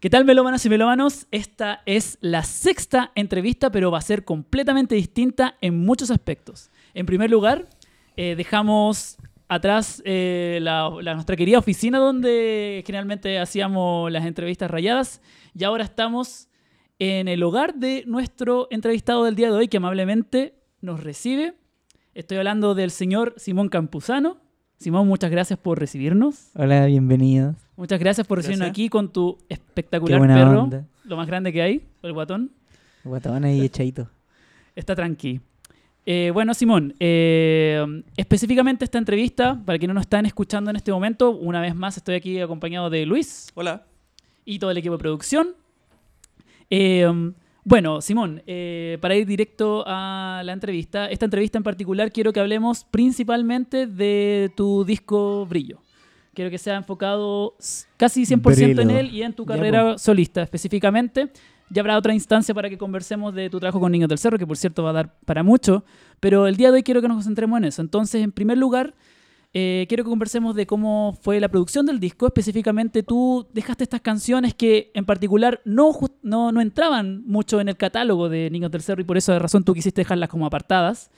¿Qué tal, melómanas y melómanos? Esta es la sexta entrevista, pero va a ser completamente distinta en muchos aspectos. En primer lugar, eh, dejamos atrás eh, la, nuestra querida oficina donde generalmente hacíamos las entrevistas rayadas y ahora estamos en el hogar de nuestro entrevistado del día de hoy que amablemente nos recibe. Estoy hablando del señor Simón Campuzano. Simón, muchas gracias por recibirnos. Hola, bienvenidos. Muchas gracias por recibirnos Gracias. aquí con tu espectacular perro, onda. lo más grande que hay, el guatón. Guatón ahí echadito. Está tranqui. Eh, bueno, Simón, eh, específicamente esta entrevista, para quienes no nos están escuchando en este momento, una vez más estoy aquí acompañado de Luis Hola. y todo el equipo de producción. Eh, bueno, Simón, eh, para ir directo a la entrevista, esta entrevista en particular quiero que hablemos principalmente de tu disco Brillo. Quiero que sea enfocado casi 100% en Brillo. él y en tu Ya, carrera solista específicamente. Ya habrá otra instancia para que conversemos de tu trabajo con Niños del Cerro, que por cierto va a dar para mucho, pero el día de hoy quiero que nos concentremos en eso. Entonces, en primer lugar, eh, quiero que conversemos de cómo fue la producción del disco. Específicamente, tú dejaste estas canciones que en particular no, no, no entraban mucho en el catálogo de Niños del Cerro y por eso de razón tú quisiste dejarlas como apartadas.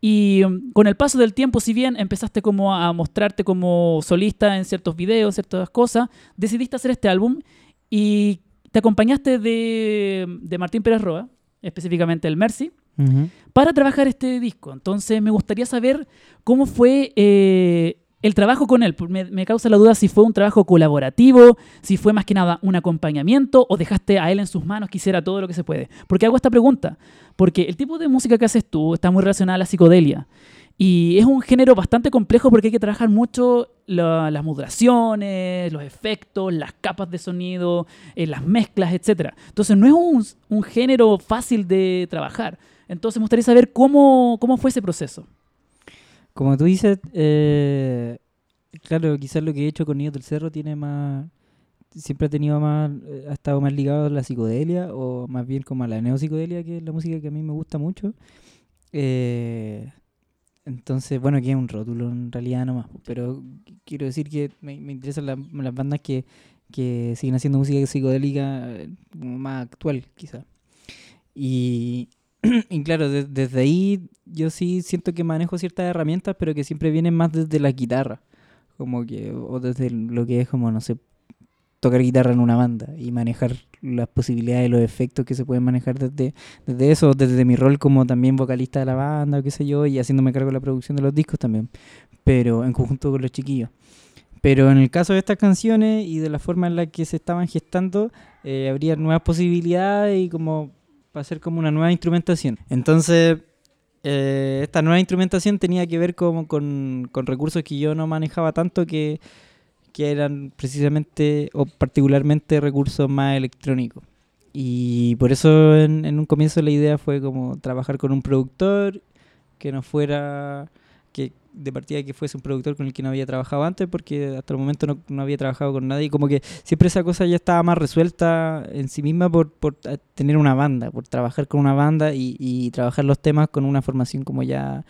Y um, con el paso del tiempo, si bien empezaste como a mostrarte como solista en ciertos videos, ciertas cosas, decidiste hacer este álbum y te acompañaste de, de Martín Pérez Roa, específicamente el Mercy, Para trabajar este disco. Entonces me gustaría saber cómo fue eh, el trabajo con él. Me, causa la duda si fue un trabajo colaborativo, si fue más que nada un acompañamiento o dejaste a él en sus manos que hiciera todo lo que se puede. ¿Por qué hago esta pregunta? Porque el tipo de música que haces tú está muy relacionada a la psicodelia. Y es un género bastante complejo porque hay que trabajar mucho la- las modulaciones, los efectos, las capas de sonido, eh, las mezclas, etc. Entonces no es un género fácil de trabajar. Entonces me gustaría saber cómo, cómo fue ese proceso. Como tú dices, eh, claro, quizás lo que he hecho con Niños del Cerro tiene más. Siempre ha tenido más. eh, ha estado más ligado a la psicodelia, o más bien como a la neopsicodelia, que es la música que a mí me gusta mucho. Eh, entonces, bueno, que es un rótulo en realidad nomás. Pero quiero decir que me, me interesan la- las bandas que, que siguen haciendo música psicodélica eh, más actual, quizás. Y, y claro, de- desde ahí yo sí siento que manejo ciertas herramientas, pero que siempre vienen más desde la guitarra. Como que, o desde lo que es como, no sé, tocar guitarra en una banda y manejar las posibilidades los efectos que se pueden manejar desde, desde eso, desde mi rol como también vocalista de la banda o qué sé yo, y haciéndome cargo de la producción de los discos también, pero en conjunto con los chiquillos. Pero en el caso de estas canciones y de la forma en la que se estaban gestando, eh, habría nuevas posibilidades y como para hacer como una nueva instrumentación. Entonces, eh, esta nueva instrumentación tenía que ver como con, con recursos que yo no manejaba tanto que, que eran precisamente o particularmente recursos más electrónicos. Y por eso en, en un comienzo la idea fue como trabajar con un productor que no fuera, de partida que fuese un productor con el que no había trabajado antes, porque hasta el momento no, no había trabajado con nadie. Como que siempre esa cosa ya estaba más resuelta en sí misma por, por eh, tener una banda, por trabajar con una banda y, y trabajar los temas con una formación como ya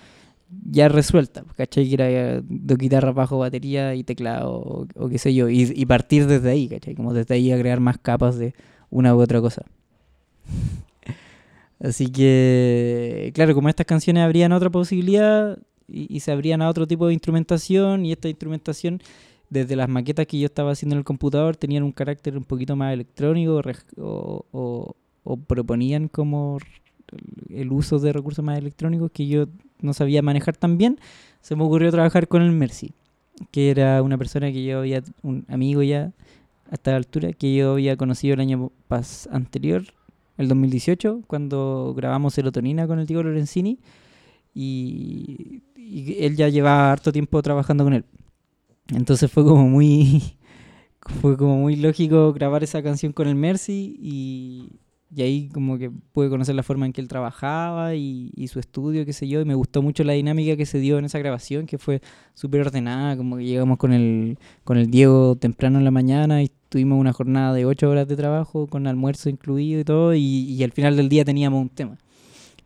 ya resuelta, ¿cachai? Que era eh, de guitarra, bajo, batería y teclado o, o qué sé yo, y, y partir desde ahí, ¿cachai? Como desde ahí agregar más capas de una u otra cosa. Así que, claro, como estas canciones habrían otra posibilidad y, y se abrían a otro tipo de instrumentación y esta instrumentación desde las maquetas que yo estaba haciendo en el computador tenían un carácter un poquito más electrónico o, o- o proponían como el uso de recursos más electrónicos que yo no sabía manejar tan bien, se me ocurrió trabajar con el Mercy, que era una persona que yo había, un amigo ya a esta altura, que yo había conocido el año pas anterior, el 2018, cuando grabamos Serotonina con el tío Lorenzini, y, y él ya llevaba harto tiempo trabajando con él. Entonces fue como muy fue como muy lógico grabar esa canción con el Mercy y, ahí como que pude conocer la forma en que él trabajaba y, su estudio, qué sé yo, y me gustó mucho la dinámica que se dio en esa grabación, que fue súper ordenada, como que llegamos con el, con el Diego temprano en la mañana y tuvimos una jornada de ocho horas de trabajo, con almuerzo incluido y todo, y al final del día teníamos un tema.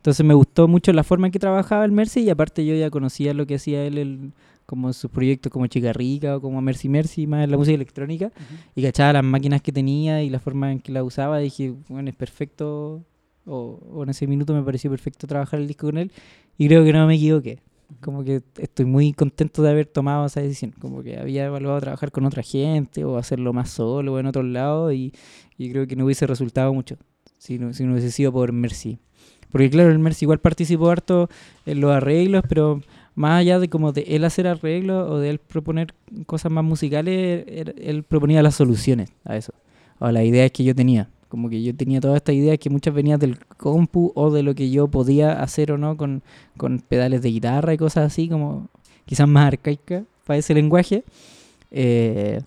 Entonces me gustó mucho la forma en que trabajaba el Mercy y aparte yo ya conocía lo que hacía él el- como sus proyectos como Chica Rica o como Mercy Mercy, más en la música electrónica, y cachaba las máquinas que tenía y la forma en que la usaba, y dije, bueno, es perfecto, o, o en ese minuto me pareció perfecto trabajar el disco con él, y creo que no me equivoqué. Como que estoy muy contento de haber tomado esa decisión. Como que había evaluado trabajar con otra gente o hacerlo más solo o en otro lado y, y creo que no hubiese resultado mucho si no, si no hubiese sido por Mercy. Porque claro, el Mercy igual participó harto en los arreglos, pero más allá de como de él hacer arreglos o de él proponer cosas más musicales, él, proponía las soluciones a eso, o a las ideas que yo tenía. Como que yo tenía todas estas ideas que muchas venían del compu o de lo que yo podía hacer o no con, con pedales de guitarra y cosas así, como quizás más arcaicas para ese lenguaje. Eh,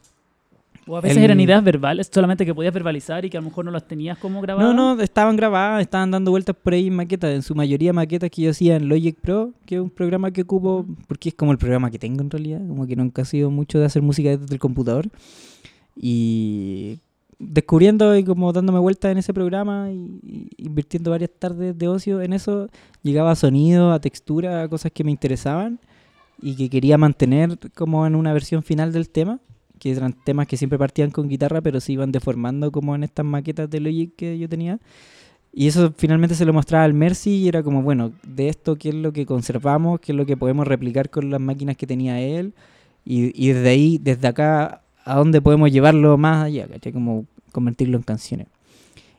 O a veces El- eran ideas verbales, solamente que podías verbalizar y que a lo mejor no las tenías como grabadas. No, no, estaban grabadas, estaban dando vueltas por ahí en maquetas, en su mayoría maquetas que yo hacía en Logic Pro, que es un programa que ocupo, porque es como el programa que tengo en realidad, como que nunca ha sido mucho de hacer música desde el computador. Y descubriendo y como dándome vueltas en ese programa y, y invirtiendo varias tardes de ocio en eso, llegaba a sonido, a textura, a cosas que me interesaban y que quería mantener como en una versión final del tema que eran temas que siempre partían con guitarra, pero se iban deformando como en estas maquetas de Logic que yo tenía. Y eso finalmente se lo mostraba al Mercy y era como, bueno, de esto, ¿qué es lo que conservamos? ¿Qué es lo que podemos replicar con las máquinas que tenía él? Y, y desde ahí, desde acá, ¿a dónde podemos llevarlo más allá? ¿cachai? Como convertirlo en canciones.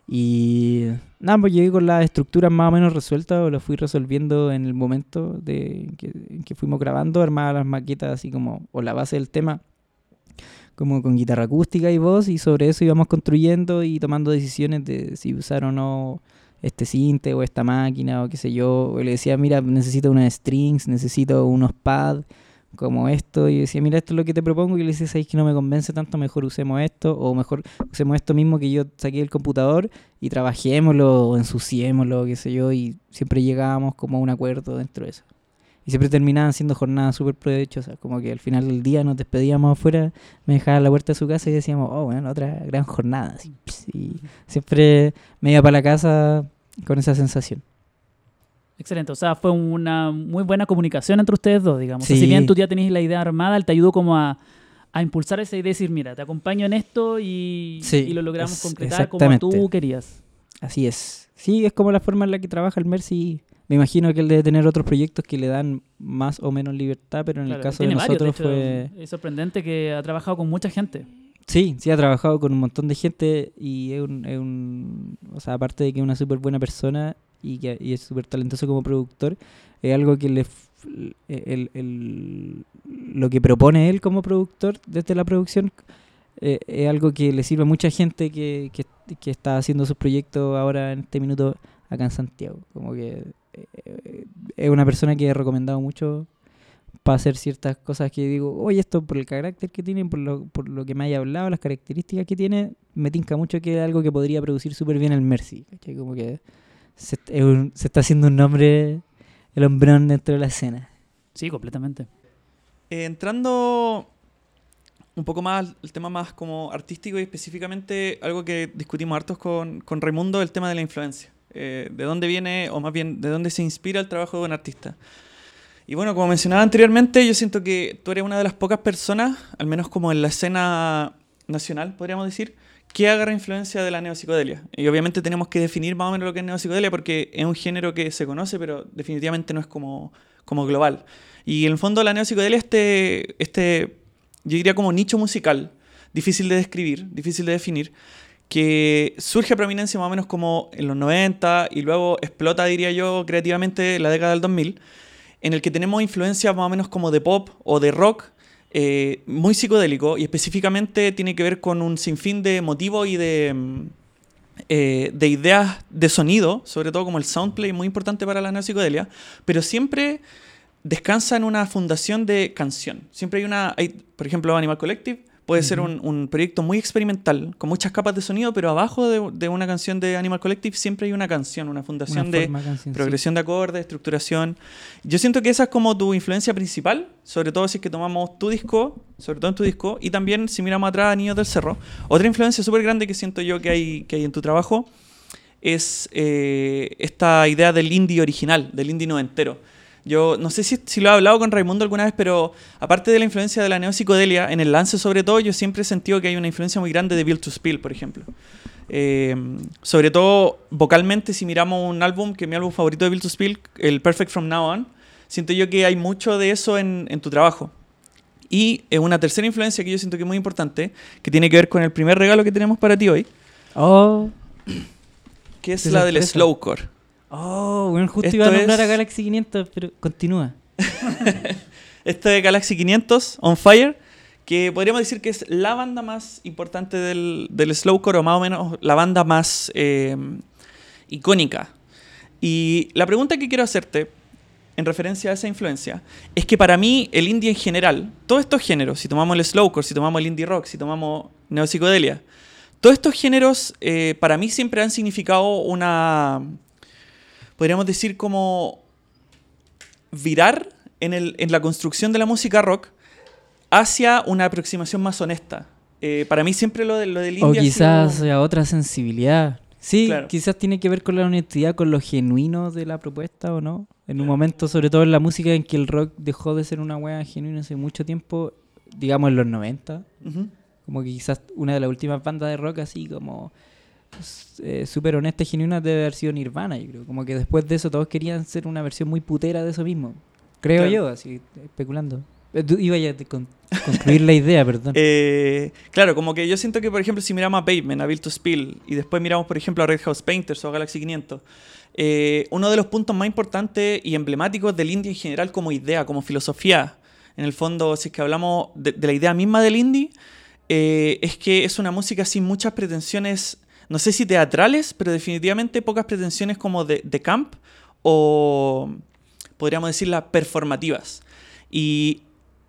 Y nada, pues llegué con las estructuras más o menos resueltas, o las fui resolviendo en el momento de que, que fuimos grabando, armaba las maquetas así como, o la base del tema, como con guitarra acústica y voz, y sobre eso íbamos construyendo y tomando decisiones de si usar o no este cinte o esta máquina o qué sé yo. O le decía, mira, necesito unas strings, necesito unos pads como esto. Y decía, mira, esto es lo que te propongo. Y le decía, sabéis que no me convence tanto, mejor usemos esto. O mejor usemos esto mismo que yo saqué del computador y trabajémoslo o ensuciémoslo, qué sé yo. Y siempre llegábamos como a un acuerdo dentro de eso. Y siempre terminaban siendo jornadas súper provechosas. Como que al final del día nos despedíamos afuera, me dejaba a la puerta de su casa y decíamos, oh, bueno, otra gran jornada. así, y siempre me iba para la casa con esa sensación. Excelente, o sea, fue una muy buena comunicación entre ustedes dos, digamos. O sea, Sí. si bien tú ya tenías la idea armada, él te ayudó como a, a impulsar esa idea y decir, mira, te acompaño en esto y, Sí, y lo logramos concretar como tú querías. Así es. Sí, es como la forma en la que trabaja el Mercy. Me imagino que él debe tener otros proyectos que le dan más o menos libertad, pero en Claro, el caso de varios, nosotros hecho, fue... Es sorprendente que ha trabajado con mucha gente. Sí, sí, ha trabajado con un montón de gente y es un... es un- o sea, aparte de que es una súper buena persona y que y es súper talentoso como productor, es algo que le... el- el- lo que propone él como productor desde la producción eh, es algo que le sirve a mucha gente que, que, que está haciendo sus proyectos ahora en este minuto acá en Santiago. Como que es una persona que he recomendado mucho para hacer ciertas cosas que digo, oye, esto por el carácter que tiene, por lo, por lo que me haya hablado, las características que tiene, me tinca mucho que es algo que podría producir súper bien el Mercy. ¿cachai? Como que se, es un- se está haciendo un nombre, el hombrón dentro de la escena. Sí, completamente. Eh, entrando un poco más al tema más como artístico y específicamente algo que discutimos hartos con, con Raimundo, el tema de la influencia. Eh, de dónde viene, o más bien, de dónde se inspira el trabajo de un artista. Y bueno, como mencionaba anteriormente, yo siento que tú eres una de las pocas personas, al menos como en la escena nacional, podríamos decir, que agarra influencia de la neopsicodelia. Y obviamente tenemos que definir más o menos lo que es neopsicodelia porque es un género que se conoce, pero definitivamente no es como, como global. Y en el fondo la neopsicodelia es este, este, yo diría como nicho musical, difícil de describir, difícil de definir, que surge a prominencia más o menos como en los 90 y luego explota, diría yo, creativamente la década del 2000, en el que tenemos influencias más o menos como de pop o de rock, eh, muy psicodélico y específicamente tiene que ver con un sinfín de motivos y de, mm, eh, de ideas de sonido, sobre todo como el soundplay, muy importante para la neopsicodelia, pero siempre descansa en una fundación de canción. Siempre hay una, hay, por ejemplo, Animal Collective puede ser un, un proyecto muy experimental, con muchas capas de sonido, pero abajo de, de una canción de Animal Collective siempre hay una canción, una fundación Una de sí. progresión de acordes, estructuración. Yo siento que esa es como tu influencia principal, sobre todo si es que tomamos tu disco, sobre todo en tu disco, y también si miramos atrás a Niños del Cerro. Otra influencia súper grande que siento yo que hay, que hay en tu trabajo es eh, esta idea del indie original, del indie noventero. Yo no sé si, si lo he hablado con Raimundo alguna vez, pero aparte de la influencia de la neopsicodelia, en el lance sobre todo, yo siempre he sentido que hay una influencia muy grande de Build to Spill, por ejemplo. Eh, sobre todo vocalmente, si miramos un álbum, que es mi álbum favorito de Build to Spill, el Perfect From Now On, siento yo que hay mucho de eso en, en tu trabajo. Y eh, una tercera influencia que yo siento que es muy importante, que tiene que ver con el primer regalo que tenemos para ti hoy, Oh, que es la del slowcore. Oh, bueno, justo Esto iba a nombrar a es- Galaxy 500, pero continúa. Este de Galaxy 500, On Fire, que podríamos decir que es la banda más importante del, del slowcore, o más o menos la banda más eh, icónica. Y la pregunta que quiero hacerte, en referencia a esa influencia, es que para mí el indie en general, todos estos géneros, si tomamos el slowcore, si tomamos el indie rock, si tomamos neopsicodelia, todos estos géneros eh, para mí siempre han significado una, podríamos decir como virar en, el- en la construcción de la música rock hacia una aproximación más honesta. Eh, para mí siempre lo, de, lo del indie O sido- quizás a otra sensibilidad. Sí, Claro. quizás tiene que ver con la honestidad, con lo genuino de la propuesta o no. En un momento, sobre todo en la música, en que el rock dejó de ser una wea genuina hace mucho tiempo, digamos en los 90. Ujú. Como que quizás una de las últimas bandas de rock así como eh, súper honesta y genuina debe haber sido Nirvana, yo creo. Como que después de eso todos querían ser una versión muy putera de eso mismo. Creo Claro. yo, así, especulando. Eh, tú Iba a con- concluir la idea, perdón. Eh, claro, como que yo siento que, por ejemplo, si miramos a Pavement, a Build to Spill, y después miramos, por ejemplo, a Red House Painters o a Galaxy 500, eh, uno de los puntos más importantes y emblemáticos del indie en general como idea, como filosofía, en el fondo, si es que hablamos de, de la idea misma del indie, eh, es que es una música sin muchas pretensiones, no sé si teatrales, pero definitivamente pocas pretensiones como de, camp o podríamos decirlas performativas. Y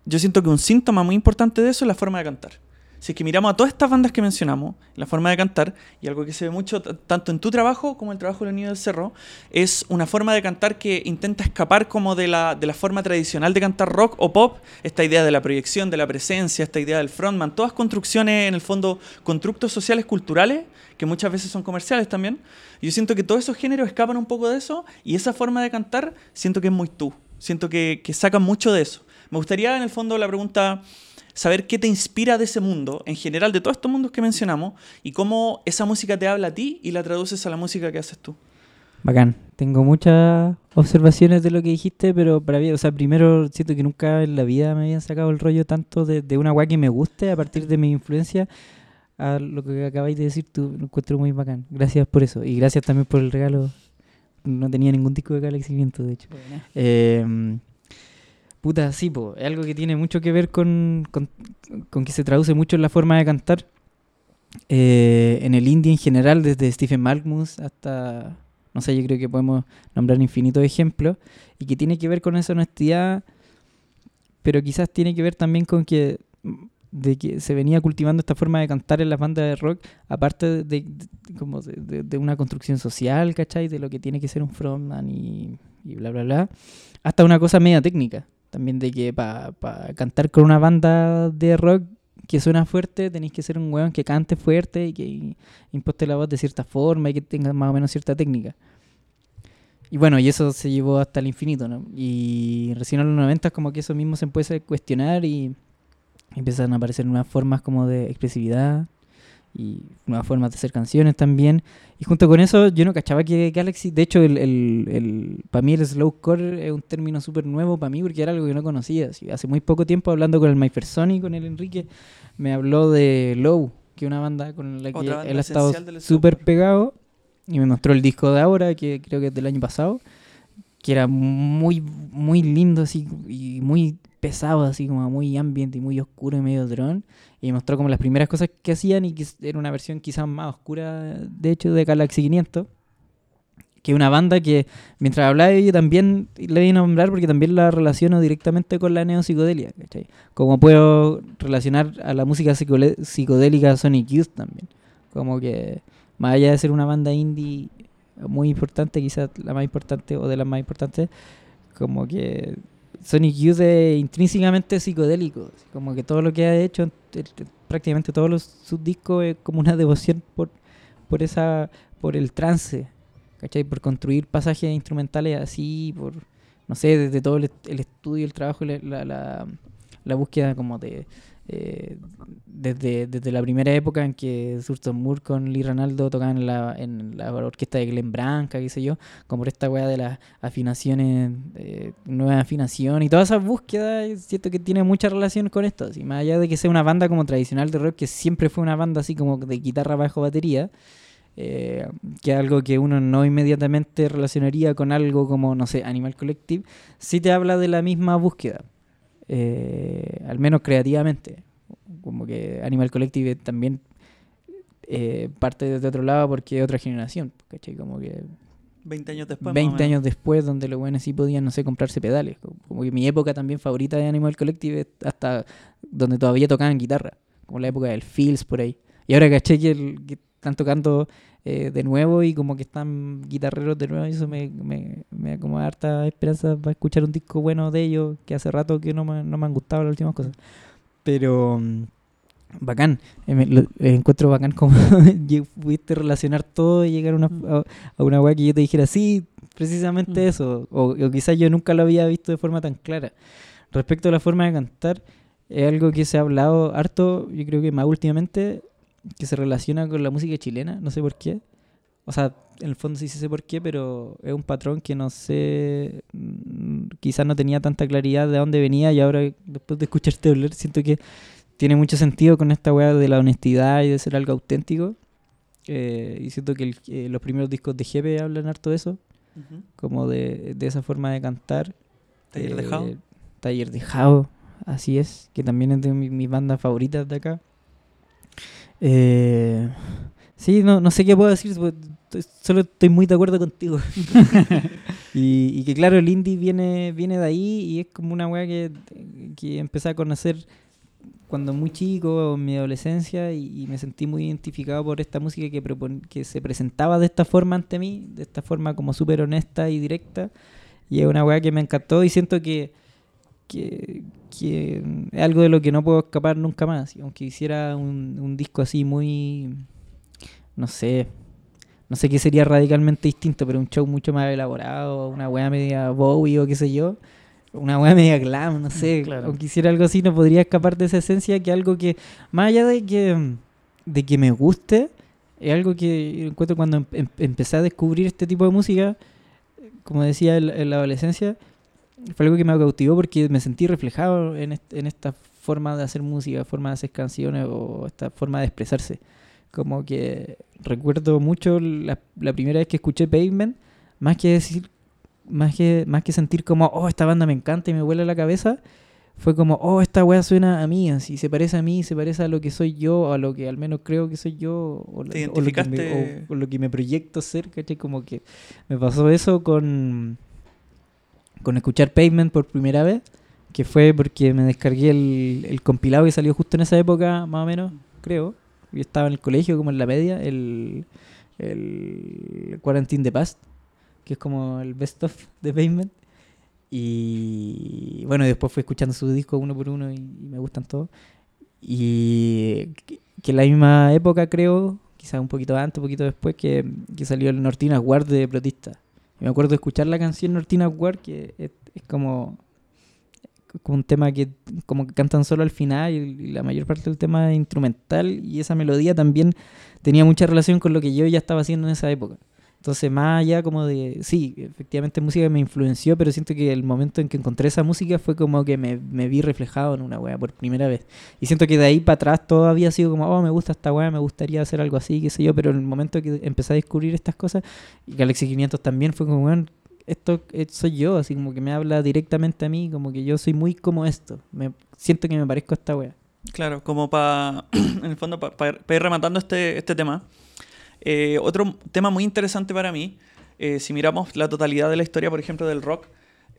yo siento que un síntoma muy importante de eso es la forma de cantar. Si es que miramos a todas estas bandas que mencionamos, la forma de cantar, y algo que se ve mucho tanto en tu trabajo como en el trabajo de niños del cerro, es una forma de cantar que intenta escapar como de la, de la forma tradicional de cantar rock o pop, esta idea de la proyección, de la presencia, esta idea del frontman, todas construcciones, en el fondo, constructos sociales culturales, que muchas veces son comerciales también. Yo siento que todos esos géneros escapan un poco de eso, y esa forma de cantar siento que es muy tú, siento que, que sacan mucho de eso. Me gustaría, en el fondo, la pregunta saber qué te inspira de ese mundo, en general de todos estos mundos que mencionamos, y cómo esa música te habla a ti y la traduces a la música que haces tú. Bacán. Tengo muchas observaciones de lo que dijiste, pero para mí, o sea, primero siento que nunca en la vida me habían sacado el rollo tanto de, de una weá que me guste a partir de mi influencia a lo que acabáis de decir tú. Lo encuentro muy bacán. Gracias por eso. Y gracias también por el regalo. No tenía ningún disco de Galaxy 500, de hecho. Eh, puta, po, es algo que tiene mucho que ver con, con, que se traduce mucho en la forma de cantar. Eh, en el indie en general, desde Stephen Malkmus hasta, no sé, yo creo que podemos nombrar infinitos ejemplos, y que tiene que ver con esa honestidad, pero quizás tiene que ver también con que de que se venía cultivando esta forma de cantar en las bandas de rock, aparte de, como de, una construcción social, ¿cachai? De lo que tiene que ser un frontman y bla, bla, bla, hasta una cosa media técnica, también de que para cantar con una banda de rock que suena fuerte, tenéis que ser un weón que cante fuerte y que imposte la voz de cierta forma y que tenga más o menos cierta técnica. Y bueno, y eso se llevó hasta el infinito, ¿no? Y recién en los 90 como que eso mismo se empieza a cuestionar y empiezan a aparecer nuevas formas como de expresividad y nuevas formas de hacer canciones también. Y junto con eso yo no cachaba que Galaxy, de hecho el, el, el, para mí el slowcore es un término súper nuevo para mí porque era algo que no conocía. Así, hace muy poco tiempo hablando con el Myferson y con el Enrique me habló de Low, que es una banda con la que él ha estado súper pegado y me mostró el disco de ahora, que creo que es del año pasado, que era muy, muy lindo así y muy pesado, así como muy ambient y muy oscuro y medio dron. Y mostró como las primeras cosas que hacían y que era una versión quizás más oscura, de hecho, de Galaxy 500. Que es una banda que, mientras hablaba ello, también le di a nombrar porque también la relaciono directamente con la neopsicodelia, ¿cachai? Como puedo relacionar a la música psicodélica Sonic Youth también. Como que, más allá de ser una banda indie muy importante, quizás la más importante o de las más importantes, como que Sonic Youth es intrínsecamente psicodélico. Como que todo lo que ha hecho, en- en- prácticamente todos los, sus discos, es como una devoción por, por, esa, por el trance, ¿cachai? Por construir pasajes instrumentales así, por, no sé, desde todo el, el estudio, el trabajo, la, la- la búsqueda como de... eh, desde, desde la primera época en que Thurston Moore con Lee Ranaldo tocaban en la, en la orquesta de Glenn Branca, qué sé yo, como por esta weá de las afinaciones, eh, nueva afinación y toda esa búsqueda, siento que tiene mucha relación con esto. así, más allá de que sea una banda como tradicional de rock, que siempre fue una banda así como de guitarra bajo batería, eh, que es algo que uno no inmediatamente relacionaría con algo como, no sé, Animal Collective, sí te habla de la misma búsqueda, eh, al menos creativamente. Como que Animal Collective también eh, parte desde otro lado porque es otra generación, ¿cachai? Como que 20 años después. más o 20 menos. años después, donde los buenos sí podían, no sé, comprarse pedales. Co- Como que mi época también favorita de Animal Collective es hasta donde todavía tocaban guitarra, como la época del Fields por ahí. Y ahora caché que, el- que están tocando eh, de nuevo y como que están guitarreros de nuevo, y eso me, me, me da como harta esperanza para escuchar un disco bueno de ellos, que hace rato que no me, no me han gustado las últimas cosas. Pero mm, bacán, eh, me- lo- eh, encuentro bacán como pudiste relacionar todo y llegar a una, a, a una weá que yo te dijera, sí, precisamente Mm. eso, o, o quizás yo nunca lo había visto de forma tan clara. Respecto a la forma de cantar, es algo que se ha hablado harto, yo creo que más últimamente, que se relaciona con la música chilena, no sé por qué. O sea, en el fondo sí sé por qué, pero es un patrón que no sé, mm, quizás no tenía tanta claridad de dónde venía y ahora después de escucharte hablar siento que tiene mucho sentido con esta weá de la honestidad y de ser algo auténtico. Eh, y siento que el- eh, los primeros discos de Jepe hablan harto de eso, como de, de esa forma de cantar. Taller de Eh, Jao. Taller de Jao, así es, que también es de mi- mis bandas favoritas de acá. Eh, sí, no, no sé qué puedo decir, pues, solo estoy muy de acuerdo contigo. y, y que claro, el indie viene, viene de ahí y es como una weá que, que empecé a conocer cuando muy chico, en mi adolescencia, y, y me sentí muy identificado por esta música que, propon- que se presentaba de esta forma ante mí, de esta forma como súper honesta y directa. Y es una weá que me encantó y siento que, que, que es algo de lo que no puedo escapar nunca más. Aunque hiciera un, un disco así muy, no sé, no sé qué sería radicalmente distinto, pero un show mucho más elaborado, una weá media Bowie o qué sé yo, una weá media glam, no sé, Claro. aunque hiciera algo así no podría escapar de esa esencia que algo que, más allá de que, de que me guste, es algo que encuentro cuando em- em- empecé a descubrir este tipo de música, como decía en la adolescencia, fue algo que me cautivó porque me sentí reflejado en, est- en esta forma de hacer música, forma de hacer canciones o esta forma de expresarse. Como que recuerdo mucho la, la primera vez que escuché Pavement, más que decir, más que, más que sentir como, oh, esta banda me encanta y me vuela la cabeza, fue como, oh, esta weá suena a mí, así, se parece a mí, se parece a lo que soy yo, o a lo que al menos creo que soy yo, o, lo- o lo, que me, o- o lo que me proyecto ser, ¿cachai? Como que me pasó eso con, con escuchar Pavement por primera vez, que fue porque me descargué el, compilado que salió justo en esa época, más o menos, creo. Yo estaba en el colegio, como en la media, el, el Quarantine the Past, que es como el best of de Pavement. Y bueno, después fui escuchando sus discos uno por uno y, me gustan todos. Y que, en la misma época, creo, quizás un poquito antes, un poquito después, que, que salió el Nortina Guard de Protista. Y me acuerdo de escuchar la canción Nortina Guard, que es, como, un tema que como que cantan solo al final y la mayor parte del tema es instrumental y esa melodía también tenía mucha relación con lo que yo ya estaba haciendo en esa época. Entonces, más allá como de, sí, efectivamente música me influenció, pero siento que el momento en que encontré esa música fue como que me, me vi reflejado en una wea por primera vez. Y siento que de ahí para atrás todo había sido como, oh, me gusta esta wea, me gustaría hacer algo así, qué sé yo, pero el momento que empecé a descubrir estas cosas, y Galaxy 500 también fue como, bueno, esto eh, soy yo, así como que me habla directamente a mí, como que yo soy muy como esto. Me, siento que me parezco a esta wea. Claro, como para, en el fondo, para ir rematando este, este tema. Eh, otro tema muy interesante para mí, eh, si miramos la totalidad de la historia, por ejemplo, del rock,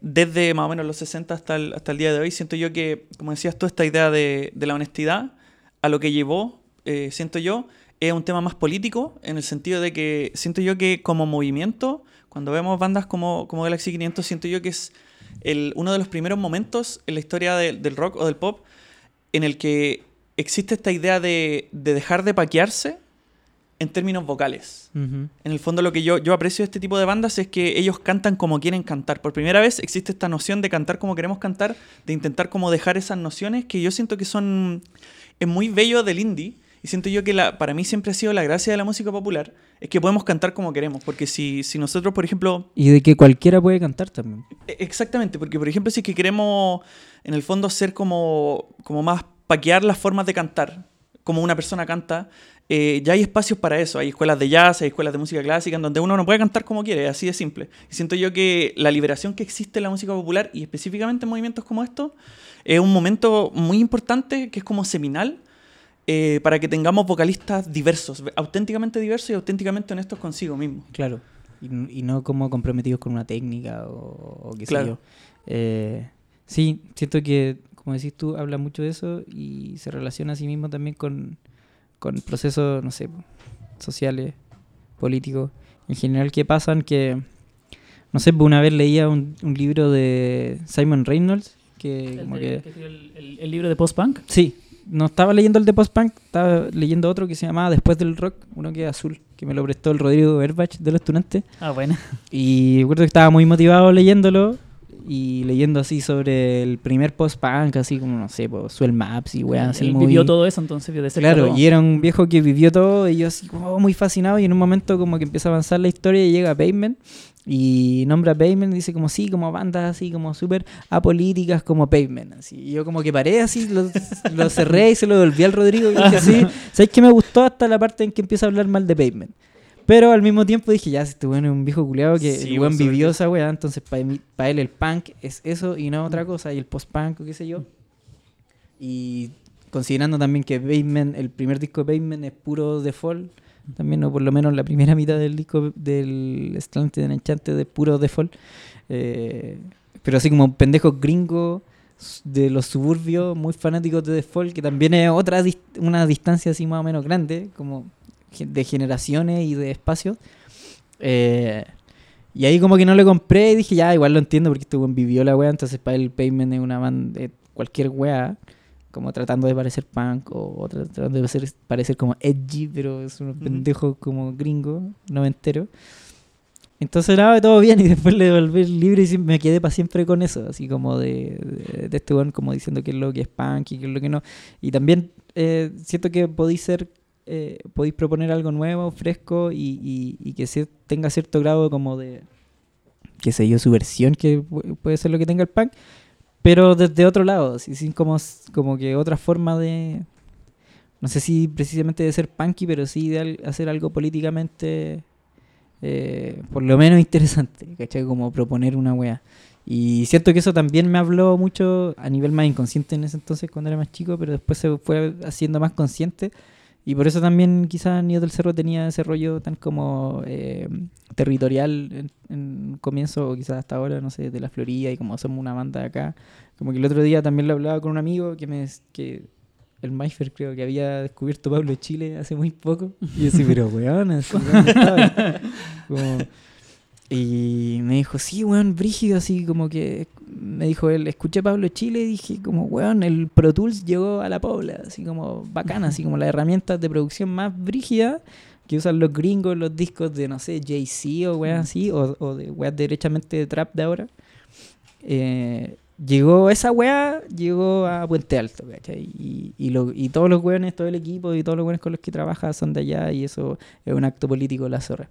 desde más o menos los 60 hasta el, hasta el día de hoy, siento yo que, como decías tú, esta idea de, de la honestidad a lo que llevó, eh, siento yo, es un tema más político, en el sentido de que siento yo que como movimiento, cuando vemos bandas como, como Galaxy 500, siento yo que es el, uno de los primeros momentos en la historia de- del rock o del pop en el que existe esta idea de, de dejar de paquearse en términos vocales. Ujú. En el fondo lo que yo, yo aprecio de este tipo de bandas es que ellos cantan como quieren cantar. Por primera vez existe esta noción de cantar como queremos cantar, de intentar como dejar esas nociones que yo siento que son... Es muy bello del indie y siento yo que la, para mí siempre ha sido la gracia de la música popular, es que podemos cantar como queremos. Porque si, si nosotros, por ejemplo, Y de que cualquiera puede cantar también. e- Exactamente, porque por ejemplo si es que queremos en el fondo ser como, como más paquear las formas de cantar, como una persona canta, eh, ya hay espacios para eso, hay escuelas de jazz, hay escuelas de música clásica en donde uno no puede cantar como quiere, así de simple. Y siento yo que la liberación que existe en la música popular y específicamente en movimientos como estos es un momento muy importante que es como seminal eh, para que tengamos vocalistas diversos, auténticamente diversos y auténticamente honestos consigo mismos. Claro. Y, y no como comprometidos con una técnica o, o qué Claro. sé yo. Eh, sí, siento que, como decís tú, habla mucho de eso y se relaciona a sí mismo también con, con procesos, no sé, sociales, políticos, en general que pasan que, no sé, pues una vez leía un, un libro de Simon Reynolds que El, como de- que... que el- el- el libro de post-punk. Sí, no estaba leyendo el de post-punk, estaba leyendo otro que se llamaba Después del Rock, uno que es azul, que me lo prestó el Rodrigo Herbach de los estudiantes. Ah, bueno. Y recuerdo que estaba muy motivado leyéndolo y leyendo así sobre el primer post-punk, así como, no sé, pues, Swell Maps y así Él muy... vivió todo eso, entonces vio de cerca Claro, todo. y era un viejo que vivió todo y yo así como muy fascinado y en un momento como que empieza a avanzar la historia y llega Pavement y nombra a Pavement y dice como sí, como bandas así como súper apolíticas como Pavement. Así. Y yo como que paré así, lo, lo cerré y se lo devolví al Rodrigo y dije sí, ¿sabes que me gustó hasta la parte en que empieza a hablar mal de Pavement? Pero al mismo tiempo dije, ya, si este weón es un viejo culeado que Sí, el weón vivió esa weá, entonces para él el punk es eso y no otra cosa, y el post-punk o qué sé yo. Y considerando también que Pavement, el primer disco de Pavement es puro default, también, o por lo menos la primera mitad del disco del Estrante de Enchante de puro default. eh, pero así como pendejos gringos de los suburbios, muy fanáticos de default, que también es otra dis- una distancia así más o menos grande, como de generaciones y de espacios. Eh, y ahí como que no le compré y dije, ya, igual lo entiendo porque este weón vivió la wea, entonces para él Payment es una banda, eh, cualquier wea, como tratando de parecer punk o, o tra- tratando de ser- parecer como edgy, pero es un pendejo como gringo, noventero. Entonces nada, todo bien y después le devolví el libro y me quedé para siempre con eso, así como de, de, de este weón como diciendo qué es lo que es punk y qué es lo que no. Y también eh, siento que podéis ser, eh, podéis proponer algo nuevo, fresco y, y- y que cier- tenga cierto grado como de, qué sé yo, subversión que pu- puede ser lo que tenga el punk, pero desde otro lado, sin como, como que otra forma de, no sé si precisamente de ser punky, pero sí de hacer algo políticamente, eh, por lo menos interesante, ¿cachai? Como proponer una wea. Y siento que eso también me habló mucho a nivel más inconsciente en ese entonces cuando era más chico, pero después se fue haciendo más consciente. Y por eso también quizás Nido del Cerro tenía ese rollo tan como eh, territorial en, en comienzo, o quizás hasta ahora, no sé, de la Florida y como somos una banda de acá. Como que el otro día también lo hablaba con un amigo que me que el Mayfer creo que había descubierto Pablo Chile hace muy poco. Y yo decía, pero weón, así, ¿dónde estaba?". Como- y me dijo, sí, weón, brígido, así como que me dijo él, escuché Pablo Chile y dije como, weón, el Pro Tools llegó a la pobla, así como bacana, así como las herramientas de producción más brígida que usan los gringos, los discos de, no sé, Jay-Z o weón así, o, o de weas derechamente de trap de ahora. Eh, llegó esa weá, llegó a Puente Alto, ¿cachai? Y, y, lo- y todos los weones, todo el equipo y todos los weones con los que trabaja son de allá y eso es un acto político la zorra.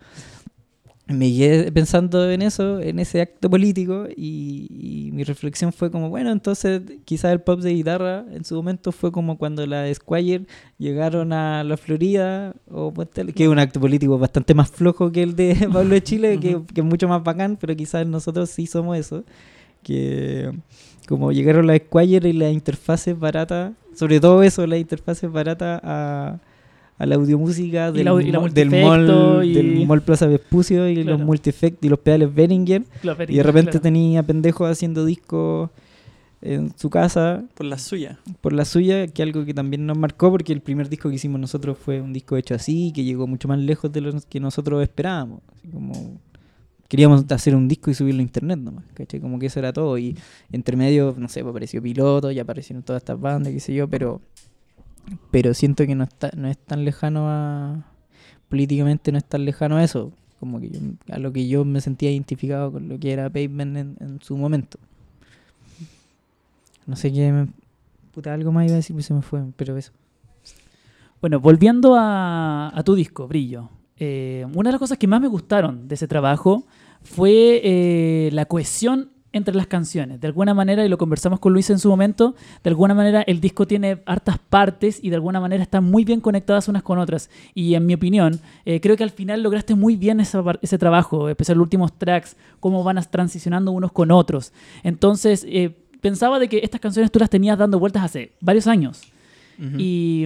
Me quedé pensando en eso, en ese acto político y, y mi reflexión fue como, bueno, entonces quizás el pop de guitarra en su momento fue como cuando las Squire llegaron a la Florida o que es un acto político bastante más flojo que el de Pablo de Chile, que, que es mucho más bacán, pero quizás nosotros sí somos eso que como llegaron las Squire y las interfaces baratas, sobre todo eso, las interfaces baratas a, a la audiomúsica Y del, la- y la mo- del mall, y- del mall Plaza Vespucio y Claro. los multieffect y los pedales Behringer Claro, y de repente claro. tenía pendejos haciendo discos en su casa Por la suya. por la suya, que algo que también nos marcó porque el primer disco que hicimos nosotros fue un disco hecho así, que llegó mucho más lejos de lo que nosotros esperábamos. Así como queríamos hacer un disco y subirlo a internet nomás, ¿cachai? Como que eso era todo. Y entre medio, no sé, pues apareció Piloto, ya aparecieron todas estas bandas, qué sé yo, pero pero siento que no está no es tan lejano a políticamente no es tan lejano a eso. Como que yo- a lo que yo me sentía identificado con lo que era Pavement en, en su momento. No sé qué. me- Puta, algo más iba a decir, pues se me fue, pero eso. Bueno, volviendo a, a tu disco, Brillo. eh, una de las cosas que más me gustaron de ese trabajo fue eh, la cohesión entre las canciones. De alguna manera, y lo conversamos con Luis en su momento, de alguna manera el disco tiene hartas partes y de alguna manera están muy bien conectadas unas con otras. Y en mi opinión, eh, creo que al final lograste muy bien esa ese trabajo, especialmente los últimos tracks, cómo van transicionando unos con otros. Entonces, eh, pensaba de que estas canciones tú las tenías dando vueltas hace varios años. Y,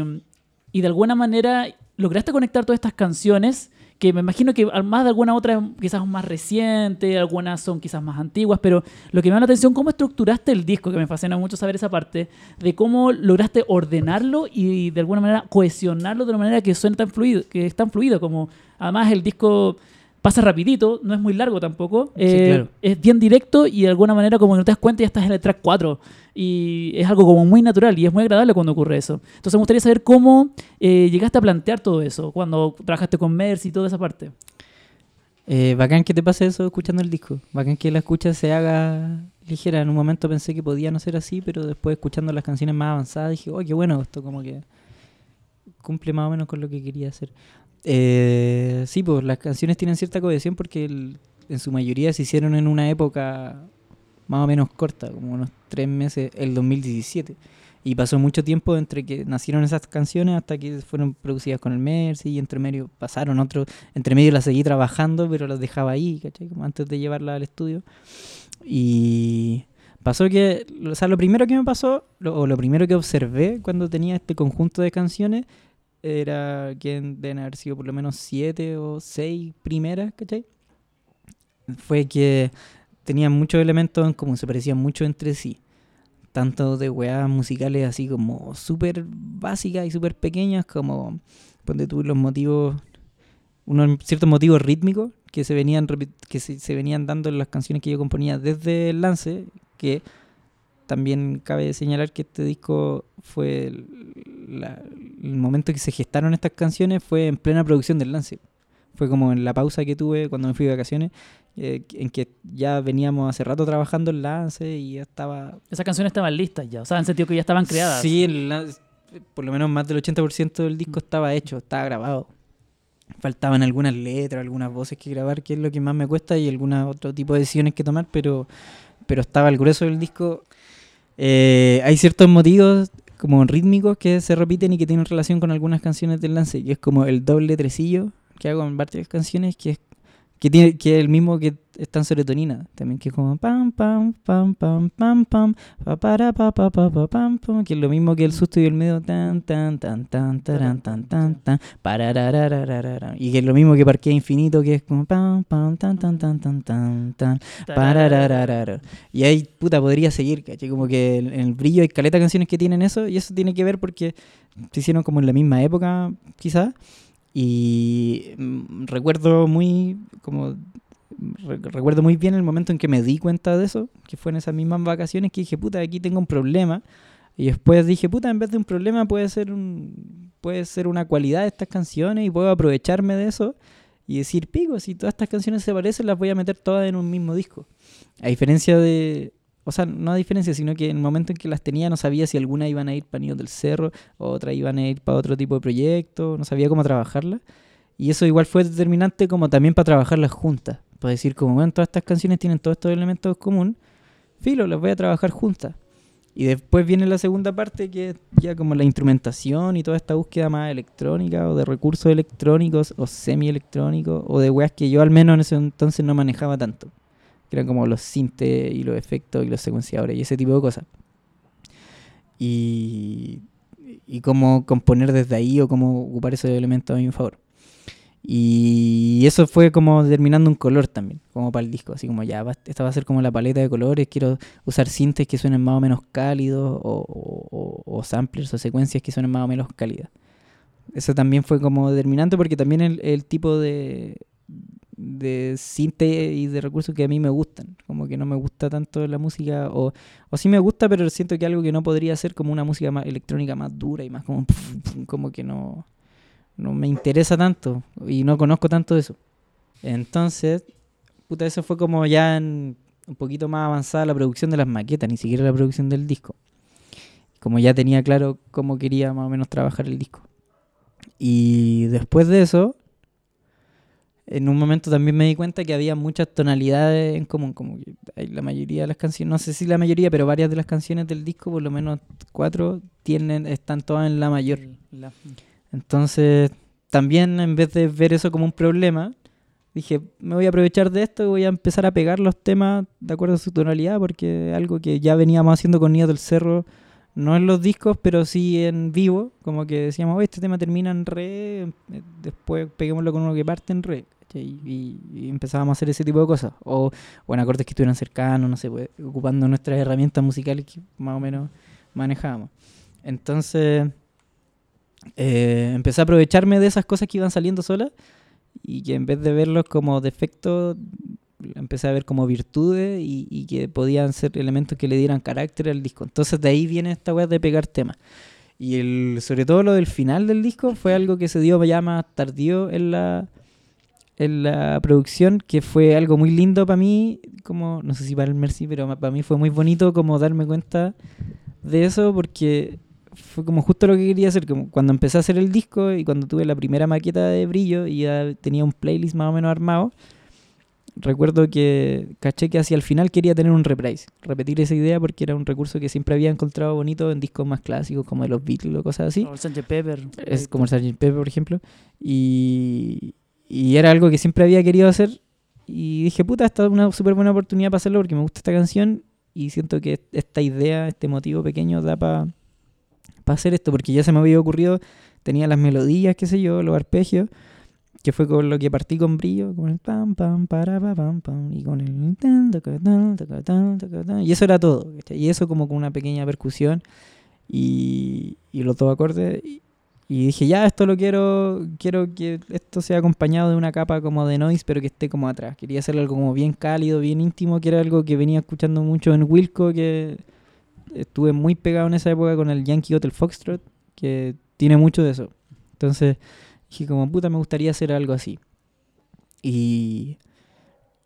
y de alguna manera lograste conectar todas estas canciones que me imagino que más de alguna otra quizás más reciente, algunas son quizás más antiguas, pero lo que me llama la atención cómo estructuraste el disco, que me fascina mucho saber esa parte, de cómo lograste ordenarlo y de alguna manera cohesionarlo de una manera que suene tan fluido, que es tan fluido como además el disco pasa rapidito, no es muy largo tampoco, eh, claro. es bien directo y de alguna manera como que no te das cuenta ya estás en el track 4 y es algo como muy natural y es muy agradable cuando ocurre eso. Entonces me gustaría saber cómo eh, llegaste a plantear todo eso cuando trabajaste con Mercy y toda esa parte. Eh, bacán que te pase eso escuchando el disco. Bacán que la escucha se haga ligera. En un momento pensé que podía no ser así, pero después escuchando las canciones más avanzadas dije, oh, qué bueno, esto como que cumple más o menos con lo que quería hacer. Eh, sí, pues las canciones tienen cierta cohesión porque el- en su mayoría se hicieron en una época más o menos corta, como unos tres meses, el 2017. Y pasó mucho tiempo entre que nacieron esas canciones hasta que fueron producidas con el Mercy y entre medio pasaron otros entre medio las seguí trabajando, pero las dejaba ahí, ¿cachai? Como antes de llevarlas al estudio. Y pasó que, o sea, lo primero que me pasó, lo- o lo primero que observé cuando tenía este conjunto de canciones, era que deben haber sido por lo menos siete o seis primeras, ¿cachai? Fue que tenían muchos elementos en común, se parecían mucho entre sí. Tanto de weas musicales así como súper básicas y súper pequeñas, como ponte tú los motivos, unos ciertos motivos rítmicos que se venían que se, se venían dando en las canciones que yo componía desde el lance, que también cabe señalar que este disco fue el, la- el momento que se gestaron estas canciones fue en plena producción del lance. Fue como en la pausa que tuve cuando me fui de vacaciones, eh, en que ya veníamos hace rato trabajando el lance y ya estaba Esas canciones estaban listas ya, o sea, en sentido que ya estaban creadas. Sí, el por lo menos más del 80% del disco estaba hecho, estaba grabado. Faltaban algunas letras, algunas voces que grabar, que es lo que más me cuesta, y algunos otro tipo de decisiones que tomar, pero, pero estaba el grueso del disco. Eh, hay ciertos motivos como rítmicos que se repiten y que tienen relación con algunas canciones del lance, que es como el doble tresillo que hago en varias canciones, que es que tiene que es el mismo que está en serotonina, también que es como pam pam pam pam pam pam pa para pa pa pa pa pam pam, que es lo mismo que el susto y el medio tan tan tan tan taran, tan tan tan parararararara, y que es lo mismo que Parquea Infinito que es como pam pam tan tan tan tan tan tan pararararara. y ahí puta podría seguir, ¿cachai? Como que en el brillo hay caleta canciones que tienen eso y eso tiene que ver porque se hicieron como en la misma época quizás y mm, recuerdo muy como re- recuerdo muy bien el momento en que me di cuenta de eso, que fue en esas mismas vacaciones que dije, puta, aquí tengo un problema. Y después dije, puta, en vez de un problema puede ser un puede ser una cualidad de estas canciones y puedo aprovecharme de eso y decir, pico, si todas estas canciones se parecen, las voy a meter todas en un mismo disco. A diferencia de, o sea, no a diferencia, sino que en el momento en que las tenía no sabía si alguna iban a ir para Niños del Cerro, otras iban a ir para otro tipo de proyecto, no sabía cómo trabajarlas. Y eso igual fue determinante como también para trabajarlas juntas. Para decir, como bueno, todas estas canciones tienen todos estos elementos en común, filo, las voy a trabajar juntas. Y después viene la segunda parte que es ya como la instrumentación y toda esta búsqueda más electrónica o de recursos electrónicos o semi-electrónicos o de weas que yo al menos en ese entonces no manejaba tanto. Que eran como los sintes y los efectos y los secuenciadores y ese tipo de cosas. Y, y cómo componer desde ahí o cómo ocupar esos elementos a mi favor. Y eso fue como determinando un color también, como para el disco, así como ya, esta va a ser como la paleta de colores, quiero usar sintes que suenen más o menos cálidos o, o- o- samplers o secuencias que suenen más o menos cálidas. Eso también fue como determinante porque también el tipo de, de sinte y de recursos que a mí me gustan, como que no me gusta tanto la música, o, o sí me gusta, pero siento que algo que no podría ser como una música más electrónica más dura y más como, como que no no me interesa tanto y no conozco tanto eso. Entonces, puta, eso fue como ya en un poquito más avanzada la producción de las maquetas, ni siquiera la producción del disco. Como ya tenía claro cómo quería más o menos trabajar el disco. Y después de eso, en un momento también me di cuenta que había muchas tonalidades en común, como que hay la mayoría de las canciones, no sé si la mayoría, pero varias de las canciones del disco, por lo menos cuatro, tienen, están todas en la mayor. La- Entonces, también en vez de ver eso como un problema, dije, me voy a aprovechar de esto y voy a empezar a pegar los temas de acuerdo a su tonalidad, porque es algo que ya veníamos haciendo con Niños del Cerro, no en los discos, pero sí en vivo, como que decíamos, "Oye, este tema termina en re, eh, después peguémoslo con uno que parte en re. Y, y empezábamos a hacer ese tipo de cosas. O, o en acordes que estuvieran cercanos, no sé, pues, ocupando nuestras herramientas musicales que más o menos manejábamos. Entonces, eh, empecé a aprovecharme de esas cosas que iban saliendo solas y que en vez de verlos como defectos, empecé a ver como virtudes y, y que podían ser elementos que le dieran carácter al disco. Entonces de ahí viene esta weá de pegar temas. Y el, sobre todo lo del final del disco fue algo que se dio ya más tardío en la, en la producción, que fue algo muy lindo para mí, como, no sé si para el Mercy, pero para mí fue muy bonito como darme cuenta de eso porque fue como justo lo que quería hacer, como cuando empecé a hacer el disco y cuando tuve la primera maqueta de brillo y ya tenía un playlist más o menos armado, recuerdo que caché que hacia el final quería tener un reprise, repetir esa idea porque era un recurso que siempre había encontrado bonito en discos más clásicos como de los Beatles o cosas así. O el Sgt. Pepper. Es como el Sgt. Pepper, por ejemplo. Y, y era algo que siempre había querido hacer. Y dije, puta, esta es una súper buena oportunidad para hacerlo porque me gusta esta canción. Y siento que esta idea, este motivo pequeño da para hacer esto. Porque ya se me había ocurrido, tenía las melodías, qué sé yo, los arpegios. Que fue con lo que partí con brillo, con el pam, pam, para, pa, pam, pam, y con el tan, taca, tan, taca, tan, y eso era todo, y eso como con una pequeña percusión y, y los dos acordes, y, y dije, ya, esto lo quiero, quiero que esto sea acompañado de una capa como de noise, pero que esté como atrás. Quería hacer algo como bien cálido, bien íntimo, que era algo que venía escuchando mucho en Wilco, que estuve muy pegado en esa época con el Yankee Hotel Foxtrot, que tiene mucho de eso. Entonces dije, como puta, me gustaría hacer algo así. Y,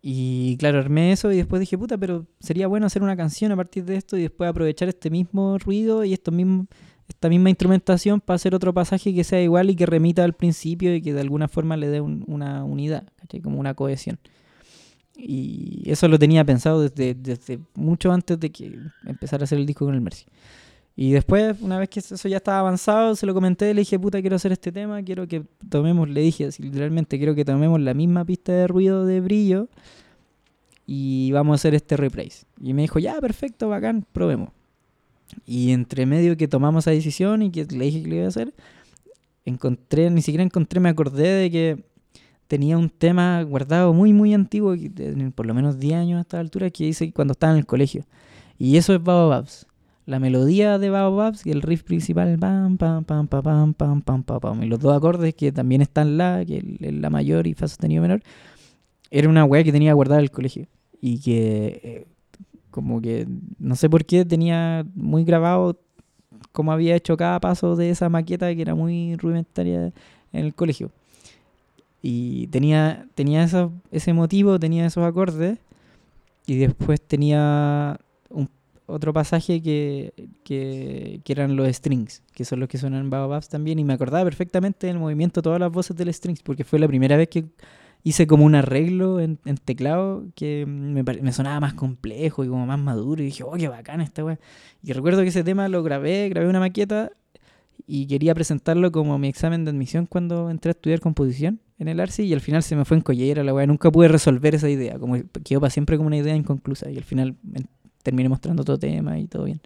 y claro, armé eso y después dije, puta, pero sería bueno hacer una canción a partir de esto y después aprovechar este mismo ruido y estos mismos esta misma instrumentación para hacer otro pasaje que sea igual y que remita al principio y que de alguna forma le dé un- una unidad, ¿cachai? como una cohesión. Y eso lo tenía pensado desde, desde mucho antes de que empezara a hacer el disco con el Mercy. Y después, una vez que eso ya estaba avanzado, se lo comenté, le dije, puta, quiero hacer este tema, quiero que tomemos, le dije así, literalmente, quiero que tomemos la misma pista de ruido de brillo y vamos a hacer este reprise. Y me dijo, ya, perfecto, bacán, probemos. Y entre medio que tomamos esa decisión y que le dije que le iba a hacer, encontré, ni siquiera encontré, me acordé de que tenía un tema guardado muy, muy antiguo, por lo menos 10 años a esta altura, que hice cuando estaba en el colegio. Y eso es Baobabs. La melodía de Baobabs y el riff principal, pam, pam, pam, pam, pam, pam, pam, pam, pam. Y los dos acordes que también están la, que el la mayor y fa sostenido menor, era una weá que tenía guardada en el colegio. Y que eh, como que no sé por qué tenía muy grabado cómo había hecho cada paso de esa maqueta que era muy rudimentaria en el colegio. Y tenía, tenía eso- ese motivo, tenía esos acordes. Y después tenía un, otro pasaje que, que, que eran los strings, que son los que suenan en Baobabs también. Y me acordaba perfectamente del movimiento todas las voces del strings, porque fue la primera vez que hice como un arreglo en, teclado que me, sonaba más complejo y como más maduro. Y dije, oh, qué bacán esta weá. Y recuerdo que ese tema lo grabé, grabé una maqueta y quería presentarlo como mi examen de admisión cuando entré a estudiar composición en el ARCI y al final se me fue en collera la weá. Nunca pude resolver esa idea, como que quedó para siempre como una idea inconclusa y al final terminé mostrando otro tema y todo bien.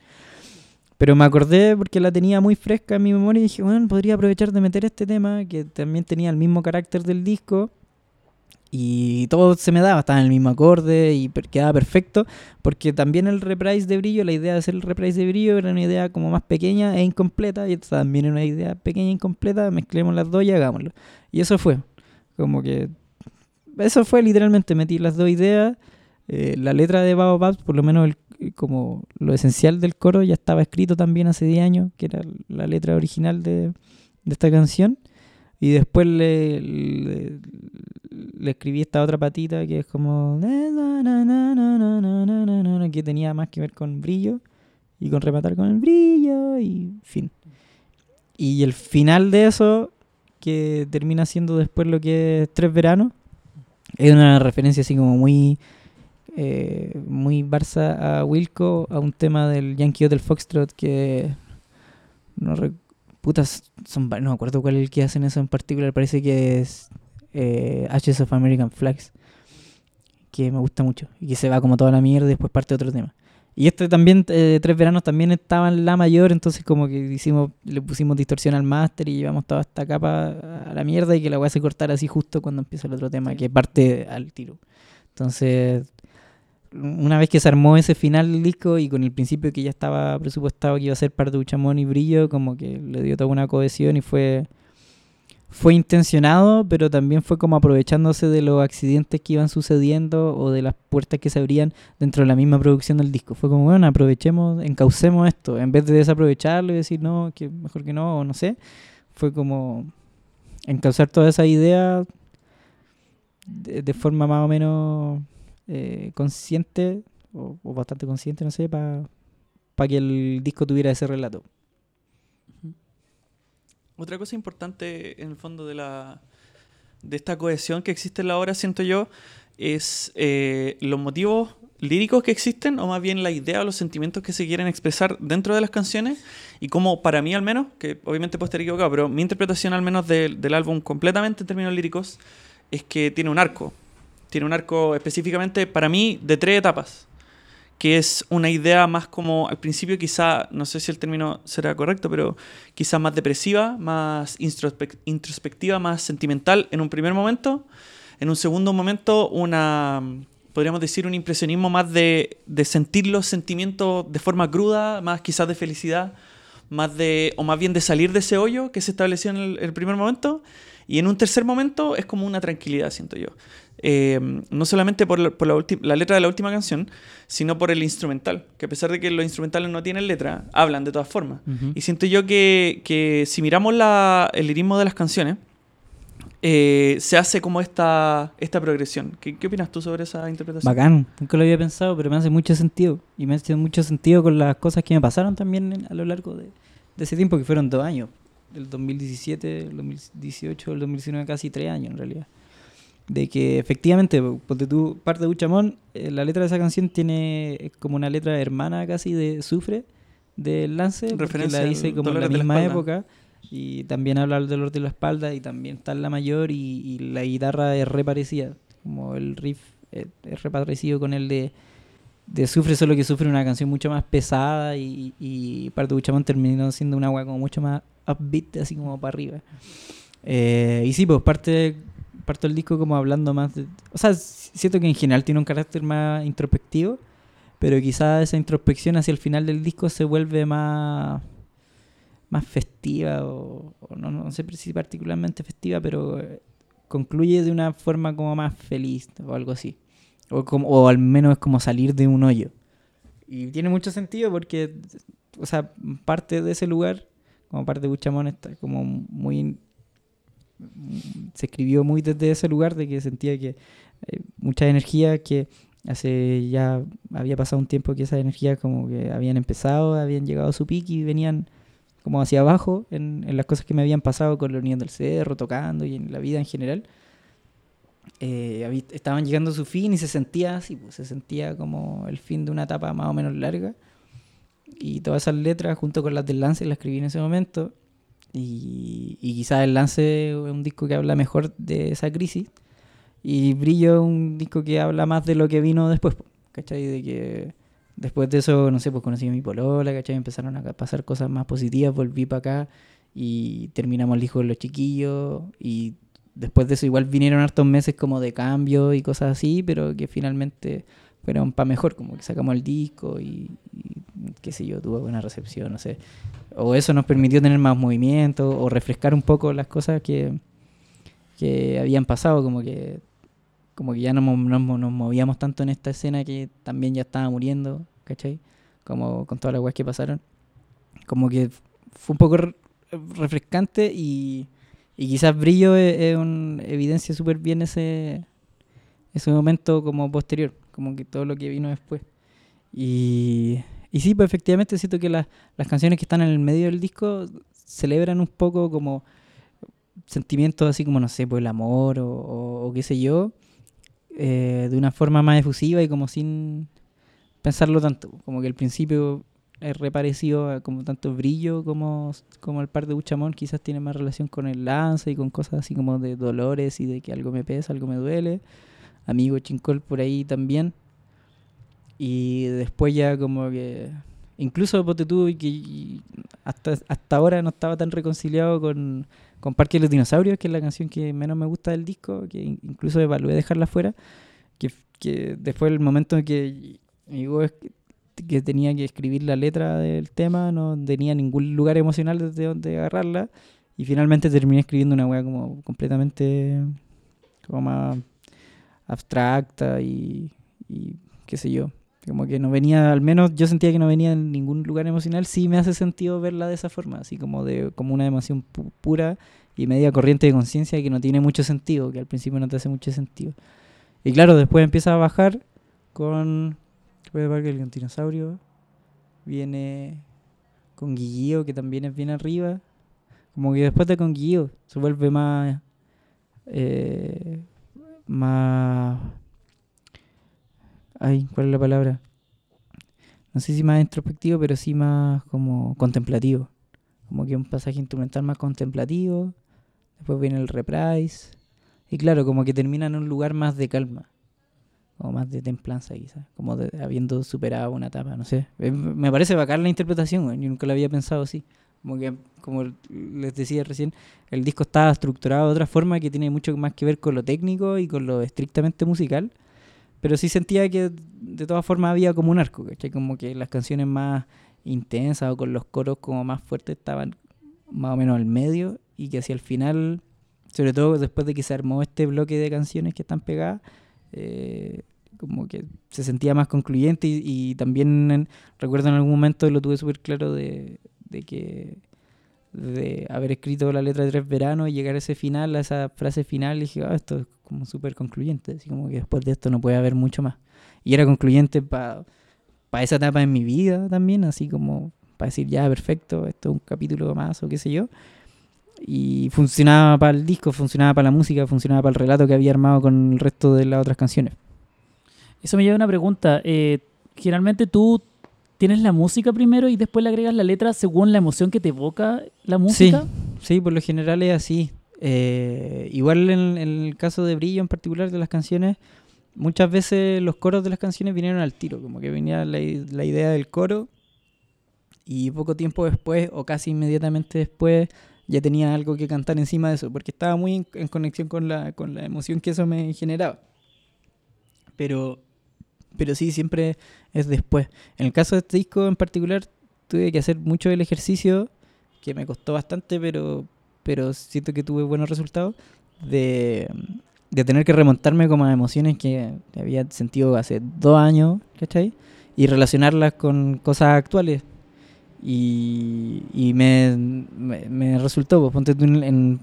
Pero me acordé porque la tenía muy fresca en mi memoria y dije, bueno, podría aprovechar de meter este tema que también tenía el mismo carácter del disco y todo se me daba, estaba en el mismo acorde y quedaba perfecto, porque también el reprise de brillo, la idea de hacer el reprise de brillo era una idea como más pequeña e incompleta, y esta también era una idea pequeña e incompleta, mezclemos las dos y hagámoslo. Y eso fue, como que, eso fue literalmente, metí las dos ideas, eh, la letra de Baobab, por lo menos el- como lo esencial del coro, ya estaba escrito también hace 10 años, que era la letra original de, de esta canción. Y después le, le, escribí esta otra patita que es como... que tenía más que ver con brillo y con rematar con el brillo y fin. Y el final de eso, que termina siendo después lo que es Tres Veranos, es una referencia así como muy... eh, muy Barça a Wilco, a un tema del Yankee Hotel Foxtrot que... No Putas, son, no me acuerdo cuál es el que hacen eso en particular, parece que es eh, Ashes of American Flags, que me gusta mucho y que se va como toda la mierda y después parte otro tema. Y este también, eh, Tres Veranos también estaba en la mayor, entonces como que hicimos, le pusimos distorsión al máster y llevamos toda esta capa a la mierda y que la voy a hacer cortar así justo cuando empieza el otro tema, Sí. que parte al tiro. Entonces, una vez que se armó ese final del disco y con el principio que ya estaba presupuestado que iba a ser parte de Uchamón y Brillo, como que le dio toda una cohesión y fue fue intencionado, pero también fue como aprovechándose de los accidentes que iban sucediendo o de las puertas que se abrían dentro de la misma producción del disco. Fue como, bueno, aprovechemos, encaucemos esto, en vez de desaprovecharlo y decir, no, que mejor que no, o no sé. Fue como encauzar toda esa idea de, de forma más o menos eh, consciente, o, bastante consciente, no sé, para que el disco tuviera ese relato. Otra cosa importante en el fondo de la de esta cohesión que existe en la obra, siento yo, es eh, los motivos líricos que existen, o más bien la idea o los sentimientos que se quieren expresar dentro de las canciones, y como para mí al menos, que obviamente puedo estar equivocado, pero mi interpretación al menos del álbum completamente en términos líricos, es que tiene un arco. Tiene un arco específicamente para mí de tres etapas que es una idea más como al principio quizá, no sé si el término será correcto, pero quizá más depresiva, más introspec- introspectiva, más sentimental en un primer momento. En un segundo momento, una, podríamos decir, un impresionismo más de, de sentir los sentimientos de forma cruda, más quizás de felicidad, más de, o más bien de salir de ese hoyo que se estableció en el, el primer momento. Y en un tercer momento es como una tranquilidad, siento yo. Eh, no solamente por, la, por la, la letra de la última canción, sino por el instrumental, que a pesar de que los instrumentales no tienen letra, hablan de todas formas. Y siento yo que, que si miramos la- el lirismo de las canciones, eh, se hace como esta, esta progresión. ¿Qué, qué opinas tú sobre esa interpretación? Bacán, nunca lo había pensado, pero me hace mucho sentido. Y me hace mucho sentido con las cosas que me pasaron también a lo largo de, de ese tiempo, que fueron dos años. Del 2017, el 2018, el 2019, casi tres años en realidad. De que efectivamente, porque tú, parte de Uchamón, eh, la letra de esa canción tiene como una letra hermana casi de Sufre, del Lance, porque Referencia la al dice como en la la misma época. Y también habla del dolor de la espalda y también está en la mayor y, y la guitarra es re parecida. Como el riff es, es re parecido con el de, de Sufre, solo que Sufre una canción mucho más pesada y, y Parte de Buchamón terminó siendo una agua como mucho más upbeat, así como para arriba. Eh, y sí, pues parte, parte del disco como hablando más de... O sea, siento que en general tiene un carácter más introspectivo, pero quizás esa introspección hacia el final del disco se vuelve más más festiva o, o no, no sé si particularmente festiva, pero eh, concluye de una forma como más feliz o algo así. O, como, o al menos es como salir de un hoyo. Y tiene mucho sentido porque, o sea, parte de ese lugar, como parte de Buchamón, está como muy... Se escribió muy desde ese lugar de que sentía que hay mucha energía que hace ya había pasado un tiempo que esas energías como que habían empezado, habían llegado a su pico y venían como hacia abajo en, las cosas que me habían pasado con la Unión del Cerro, tocando y en la vida en general. Eh, estaban llegando a su fin y se sentía así, pues, se sentía como el fin de una etapa más o menos larga. Y todas esas letras, junto con las del Lance, las escribí en ese momento. Y, quizás el Lance es un disco que habla mejor de esa crisis. Y Brillo es un disco que habla más de lo que vino después, ¿cachai? De que después de eso, no sé, pues conocí a mi polola, ¿cachai? Empezaron a pasar cosas más positivas, volví para acá y terminamos el hijo de los chiquillos y después de eso igual vinieron hartos meses como de cambio y cosas así, pero que finalmente fueron para mejor, como que sacamos el disco y, y qué sé yo, tuvo buena recepción, no sé. O eso nos permitió tener más movimiento o refrescar un poco las cosas que, que habían pasado, como que como que ya no nos, mo- nos movíamos tanto en esta escena que también ya estaba muriendo, ¿cachai? Como con todas las weas que pasaron. Como que fue un poco re- refrescante y, Y quizás Brillo es, es un, evidencia súper bien ese, ese momento como posterior, como que todo lo que vino después. Y, y sí, pues efectivamente siento que las las canciones que están en el medio del disco celebran un poco como sentimientos así como, no sé, pues el amor o, o- o qué sé yo, eh, de una forma más efusiva y como sin pensarlo tanto. Como que al principio es reparecido a como tanto brillo como, como el par de Buchamón, quizás tiene más relación con el lance y con cosas así como de dolores y de que algo me pesa, algo me duele. Amigo Chincol por ahí también. Y después ya como que... Incluso y que hasta, hasta ahora no estaba tan reconciliado con, con Parque de los Dinosaurios, que es la canción que menos me gusta del disco, que in- incluso evalué dejarla fuera, que, que después el momento en que llegó que tenía que escribir la letra del tema, no tenía ningún lugar emocional desde donde agarrarla, y finalmente terminé escribiendo una weá como completamente como más abstracta y, y qué sé yo. Como que no venía, al menos yo sentía que no venía en ningún lugar emocional. Sí me hace sentido verla de esa forma, así como de como una emoción pu- pura y media corriente de conciencia que no tiene mucho sentido, que al principio no te hace mucho sentido. Y claro, después empieza a bajar con Puede Parque el dinosaurio. Viene con Guillío, que también es bien arriba. Como que después de con Guillío se vuelve más. eh, más. Ay, ¿cuál es la palabra? No sé si más introspectivo, pero sí más como contemplativo. Como que un pasaje instrumental más contemplativo. Después viene el reprise. Y claro, como que termina en un lugar más de calma. Como más de templanza, quizás. Como de, habiendo superado una etapa, no sé. Eh, Me parece bacán la interpretación. Yo nunca la había pensado así. Como que, como les decía recién, el disco está estructurado de otra forma que tiene mucho más que ver con lo técnico y con lo estrictamente musical. Pero sí sentía que de todas formas había como un arco, ¿cachai? Como que las canciones más intensas o con los coros como más fuertes estaban más o menos al medio y que hacia el final, sobre todo después de que se armó este bloque de canciones que están pegadas, eh, como que se sentía más concluyente y, y también en- recuerdo en algún momento lo tuve súper claro de, de que de haber escrito la letra de Tres Veranos y llegar a ese final, a esa frase final, y dije, "Ah, esto es como súper concluyente, así como que después de esto no puede haber mucho más. Y era concluyente para esa etapa en mi vida también, así como para decir, ya, perfecto, esto es un capítulo más o qué sé yo. Y funcionaba para el disco, funcionaba para la música, funcionaba para el relato que había armado con el resto de las otras canciones. Eso me lleva a una pregunta. Eh, generalmente tú tienes la música primero y después le agregas la letra según la emoción que te evoca la música. Sí, por lo general es así. Eh, igual en, el caso de Brillo en particular de las canciones, muchas veces los coros de las canciones vinieron al tiro, como que venía la, la idea del coro y poco tiempo después o casi inmediatamente después ya tenía algo que cantar encima de eso, porque estaba muy en, en conexión con la, con la emoción que eso me generaba. Pero, pero sí, siempre es después. En el caso de este disco en particular, tuve que hacer mucho el ejercicio, que me costó bastante, pero, pero siento que tuve buenos resultados, de, de tener que remontarme como a emociones que había sentido hace dos años, ¿cachai? Y relacionarlas con cosas actuales. Y, y me, me, me resultó, pues ponte tú en, en-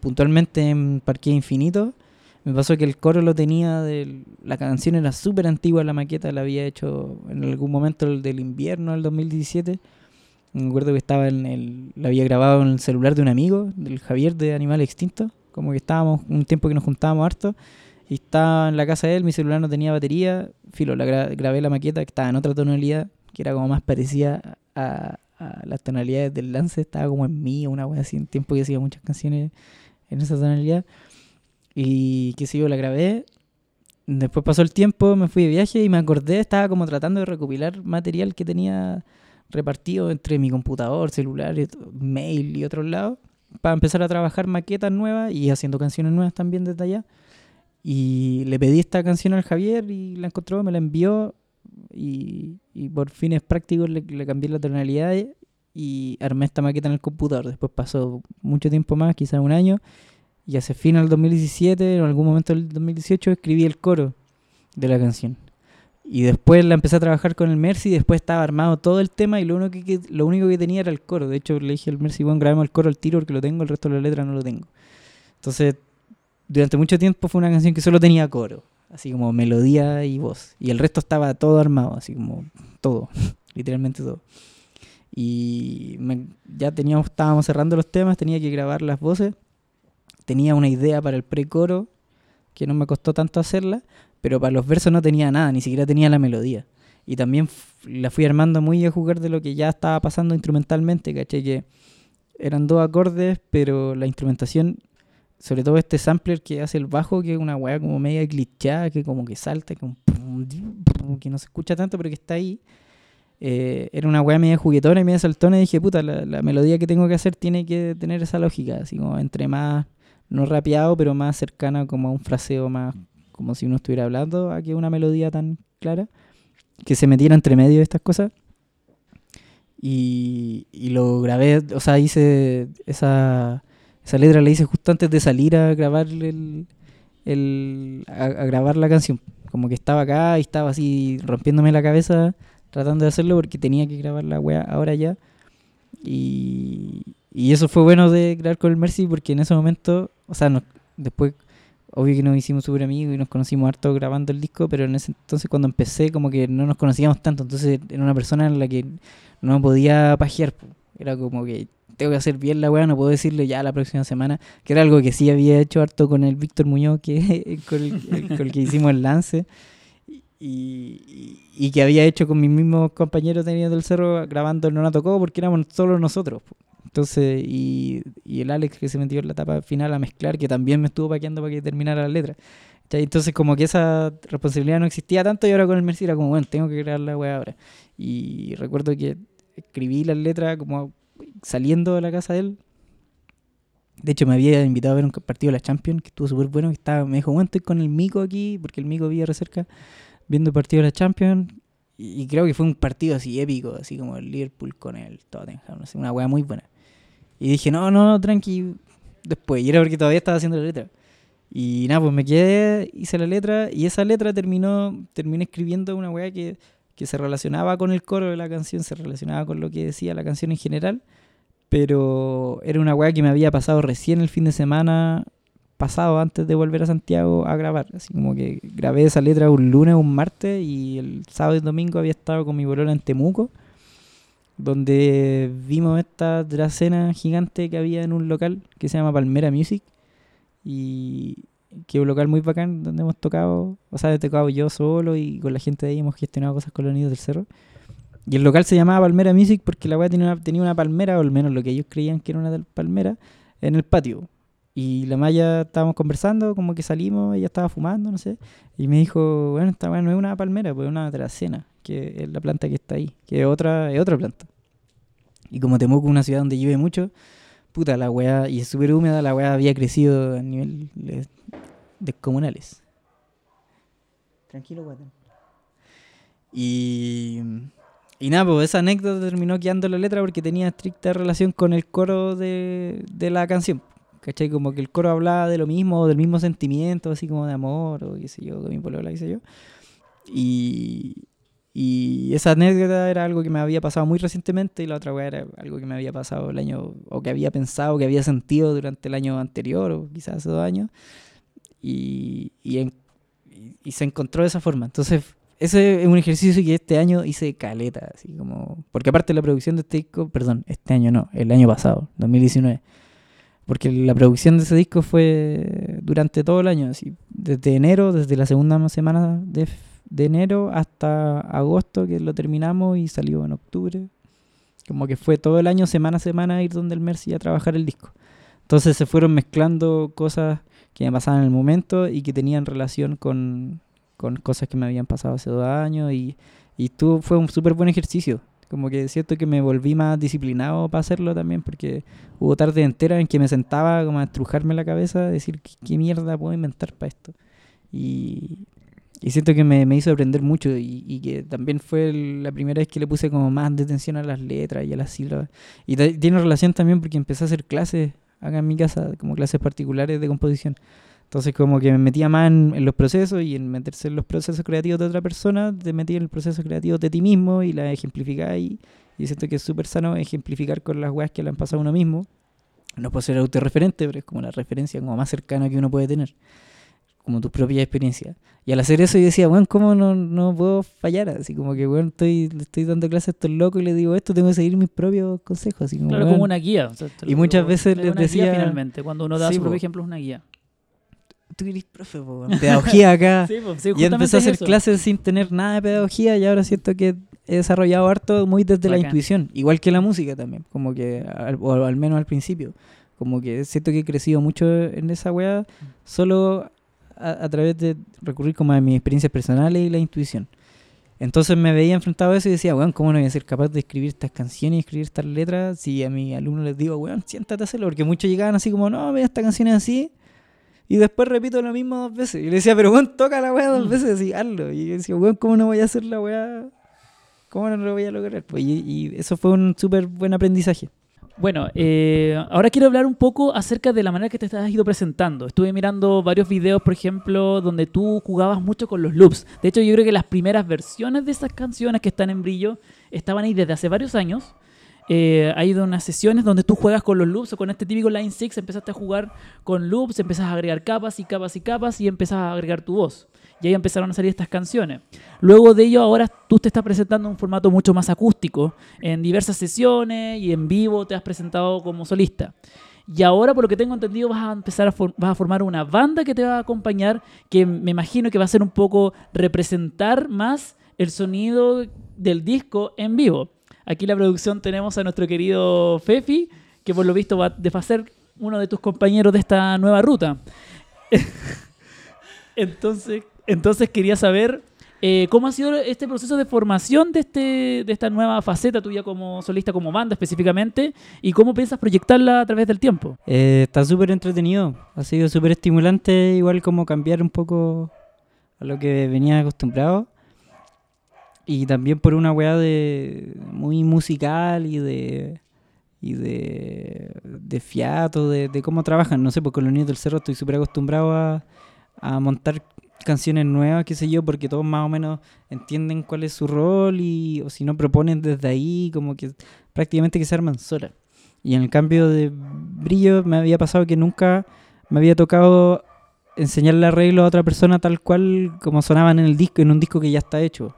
puntualmente en Parque Infinito, me pasó que el coro lo tenía, del, la canción era súper antigua, la maqueta la había hecho en algún momento el del invierno del 2017. Me acuerdo que estaba en el, la había grabado en el celular de un amigo, del Javier de Animal Extinto, como que estábamos un tiempo que nos juntábamos harto, y estaba en la casa de él, mi celular no tenía batería, filo, la gra- grabé la maqueta que estaba en otra tonalidad, que era como más parecida a, a las tonalidades del lance, estaba como en mí, una wea así, en tiempo que hacía muchas canciones en esa tonalidad. Y qué sé yo, la grabé. Después pasó el tiempo, me fui de viaje y me acordé, estaba como tratando de recopilar material que tenía repartido entre mi computador, celular, mail y otros lados, para empezar a trabajar maquetas nuevas y haciendo canciones nuevas también desde allá. Y le pedí esta canción al Javier y la encontró, me la envió y, y por fines prácticos le, le cambié la tonalidad y armé esta maqueta en el computador. Después pasó mucho tiempo más, quizás un año, y hace fin del 2017, en algún momento del 2018, escribí el coro de la canción. Y después la empecé a trabajar con el Mercy, y después estaba armado todo el tema y lo único que, lo único que tenía era el coro. De hecho, le dije al Mercy, bueno, grabemos el coro al tiro porque lo tengo, el resto de la letra no lo tengo. Entonces, durante mucho tiempo fue una canción que solo tenía coro, así como melodía y voz. Y el resto estaba todo armado, así como todo, literalmente todo. Y ya teníamos, estábamos cerrando los temas, tenía que grabar las voces. Tenía una idea para el pre-coro, que no me costó tanto hacerla, pero para los versos no tenía nada, ni siquiera tenía la melodía. Y también la fui armando muy a jugar de lo que ya estaba pasando instrumentalmente, ¿cachai? Que eran dos acordes, pero la instrumentación, sobre todo este sampler que hace el bajo, que es una weá como media glitchada, que como que salta, como que no se escucha tanto, pero que está ahí. Eh, era una weá media juguetona y media saltona y dije, puta, la, la melodía que tengo que hacer tiene que tener esa lógica, así como entre más, no rapeado, pero más cercana como a un fraseo más, como si uno estuviera hablando, a que una melodía tan clara, que se metiera entre medio de estas cosas. Y, y lo grabé, o sea, hice esa, esa letra la hice justo antes de salir a grabar el, a, a grabar la canción. Como que estaba acá y estaba así rompiéndome la cabeza tratando de hacerlo porque tenía que grabar la wea ahora ya. Y, y eso fue bueno de grabar con el Mercy porque en ese momento, o sea, nos- después, obvio que nos hicimos súper amigos y nos conocimos harto grabando el disco, pero en ese entonces cuando empecé como que no nos conocíamos tanto, entonces era una persona en la que no podía pajear. Era como que tengo que hacer bien la weá, no puedo decirle ya la próxima semana, que era algo que sí había hecho harto con el Víctor Muñoz, que, con, el, el- con el que hicimos el lance, y, y- que había hecho con mis mismos compañeros Niños del Cerro grabando el No la tocó porque éramos solo nosotros. po. Entonces, y, y el Alex que se metió en la etapa final a mezclar, que también me estuvo paqueando para que terminara la letra. Entonces, como que esa responsabilidad no existía tanto, y ahora con el Mercy era como, bueno, tengo que grabar la weá ahora. Y recuerdo que escribí las letras como saliendo de la casa de él. De hecho, me había invitado a ver un partido de la Champions, que estuvo súper bueno. Que estaba, me dijo, bueno, estoy con el Mico aquí, porque el Mico vivía re cerca, viendo el partido de la Champions. Y, creo que fue un partido así épico, así como el Liverpool con el Tottenham, una weá muy buena. Y dije, no, no, no, tranqui, después. Y era porque todavía estaba haciendo la letra. Y nada, pues me quedé, hice la letra, y esa letra terminó, terminé escribiendo una weá que, que se relacionaba con el coro de la canción, se relacionaba con lo que decía la canción en general, pero era una weá que me había pasado recién el fin de semana pasado, antes de volver a Santiago a grabar. Así como que grabé esa letra un lunes, un martes, y el sábado y domingo había estado con mi bolola en Temuco, donde vimos esta dracena gigante que había en un local que se llama Palmera Music, y que es un local muy bacán donde hemos tocado, o sea, he tocado yo solo y con la gente de ahí hemos gestionado cosas con los niños del cerro. Y el local se llamaba Palmera Music porque la weá tenía una, tenía una palmera, o al menos lo que ellos creían que era una palmera, en el patio. Y la Maya estábamos conversando, como que salimos, ella estaba fumando, no sé. Y me dijo, bueno, esta weá no es una palmera, pues es una dracena, que es la planta que está ahí, que es otra, es otra planta. Y como Temuco es una ciudad donde llueve mucho, puta la weá, y es súper húmeda, la weá había crecido a niveles descomunales. Tranquilo, guatón. Y, y nada, pues esa anécdota terminó quedando la letra porque tenía estricta relación con el coro de, de la canción. ¿Cachai? Como que el coro hablaba de lo mismo, del mismo sentimiento, así como de amor, o qué sé yo, de mi polola, qué sé yo. Y, y esa anécdota era algo que me había pasado muy recientemente y la otra era algo que me había pasado el año, o que había pensado, que había sentido durante el año anterior, o quizás hace dos años. Y, y, en- y- y se encontró de esa forma. Entonces, ese es un ejercicio que este año hice caleta, así como... Porque aparte la producción de este disco, perdón, este año no, el año pasado, 2019. Porque la producción de ese disco fue durante todo el año, desde enero, desde la segunda semana de, enero hasta agosto, que lo terminamos y salió en octubre. Como que fue todo el año, semana a semana, ir donde el Mercy a trabajar el disco. Entonces se fueron mezclando cosas que me pasaban en el momento y que tenían relación con, cosas que me habían pasado hace dos años y, y estuvo- fue un súper buen ejercicio. Como que siento que me volví más disciplinado para hacerlo también porque hubo tardes enteras en que me sentaba como a estrujarme la cabeza, decir qué, qué mierda puedo inventar para esto. Y, y siento que me, me hizo aprender mucho y, y que también fue el- la primera vez que le puse como más de atención a las letras y a las sílabas. Y tiene relación también porque empecé a hacer clases acá en mi casa, como clases particulares de composición. Entonces como que me metía más en, en los procesos y en meterse en los procesos creativos de otra persona, te metí en el proceso creativo de ti mismo y la ejemplificáis. Y siento que es súper sano ejemplificar con las weas que le han pasado a uno mismo. no puedo ser autorreferente, pero es como la referencia como más cercana que uno puede tener, como tus propias experiencias. Y al hacer eso yo decía, bueno, ¿cómo no, no puedo fallar? Así como que, bueno, estoy, estoy dando clases a estos locos y les digo esto, tengo que seguir mis propios consejos. Así como, Claro, weón, como una guía. o sea, Y muchas es veces una les guía decía- finalmente, cuando uno da Sí, su propio ejemplo, es una guía. Tú eres profe, po, pedagogía acá. Sí, po, sí, y empecé a hacer eso. clases sin tener nada de pedagogía y ahora siento que he desarrollado harto muy desde la Bacán. intuición, igual que la música también, como que, al- o al menos al principio, como que siento que he crecido mucho en esa weá solo a, a través de recurrir como a mis experiencias personales y la intuición. Entonces me veía enfrentado a eso y decía, weón, ¿cómo no voy a ser capaz de escribir estas canciones y escribir estas letras si a mis alumnos les digo, weón, siéntate a hacerlo? Porque muchos llegaban así como, no, mira, esta canción es así. Y después repito lo mismo dos veces. Y le decía, pero weón, toca la weá dos Mm. veces, así, hazlo. Y yo decía, weón, ¿cómo no voy a hacer la weá? ¿Cómo no lo voy a lograr? Pues, y, y eso fue un súper buen aprendizaje. Bueno, eh, ahora quiero hablar un poco acerca de la manera que te has ido presentando. Estuve mirando varios videos, por ejemplo, donde tú jugabas mucho con los loops. De hecho, yo creo que las primeras versiones de esas canciones que están en brillo estaban ahí desde hace varios años. Eh, hay de unas sesiones donde tú juegas con los loops o con este típico Line 6, empezaste a jugar con loops, empezás a agregar capas y capas y capas y empezás a agregar tu voz. Y ahí empezaron a salir estas canciones. Luego de ello, ahora tú te estás presentando en un formato mucho más acústico, en diversas sesiones y en vivo te has presentado como solista. Y ahora, por lo que tengo entendido, vas a empezar a, vas a formar una banda que te va a acompañar, que me imagino que va a ser un poco representar más el sonido del disco en vivo. Aquí la producción tenemos a nuestro querido Fefi, que por lo visto va va a ser uno de tus compañeros de esta nueva ruta. Entonces, entonces quería saber eh, cómo ha sido este proceso de formación de, este, de esta nueva faceta tuya como solista, como banda específicamente, y cómo piensas proyectarla a través del tiempo. Eh, está súper entretenido. Ha sido súper estimulante, igual como cambiar un poco a lo que venía acostumbrado. Y también por una weá de muy musical y de y de, de fiato, de, cómo trabajan. No sé, porque con los niños del cerro estoy súper acostumbrado a, a montar canciones nuevas, qué sé yo, porque todos más o menos entienden cuál es su rol y o si no proponen desde ahí, como que prácticamente que se arman solas. Y en el cambio de brillo me había pasado que nunca me había tocado enseñarle arreglo a otra persona tal cual como sonaban en el disco, en un disco que ya está hecho.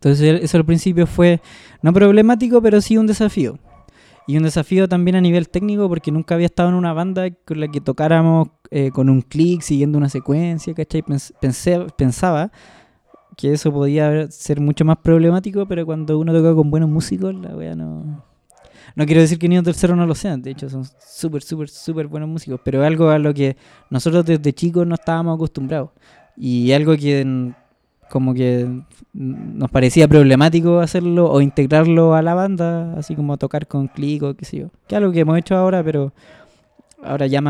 Entonces eso al principio fue no problemático, pero sí un desafío. Y un desafío también a nivel técnico porque nunca había estado en una banda con la que tocáramos eh, con un clic, siguiendo una secuencia, ¿cachai? Pens- pensé- pensaba que eso podía ser mucho más problemático, pero cuando uno toca con buenos músicos, la wea no... No quiero decir que Niños del Cerro no lo sean, de hecho son súper, súper, súper buenos músicos, pero algo a lo que nosotros desde chicos no estábamos acostumbrados. Y algo que mm, como que nos parecía problemático hacerlo o integrarlo a la banda, así como tocar con clic o qué sé yo. Que es algo que hemos hecho ahora, pero ahora ya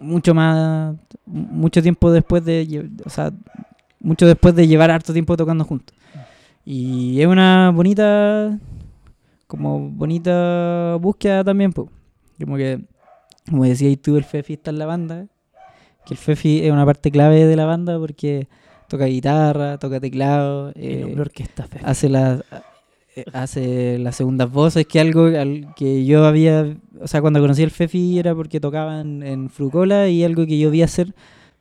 mucho más, mucho tiempo después de, o sea, mucho después de llevar harto tiempo tocando juntos. Y es una bonita, como bonita búsqueda también, pues. Como que, como decías tú, el Fefi está en la banda, que el Fefi es una parte clave de la banda porque toca guitarra, toca teclado, eh, orquesta, hace las eh, hace las segundas voces que algo al que yo había o sea cuando conocí al Fefi era porque tocaban en Frucola y algo que yo vi hacer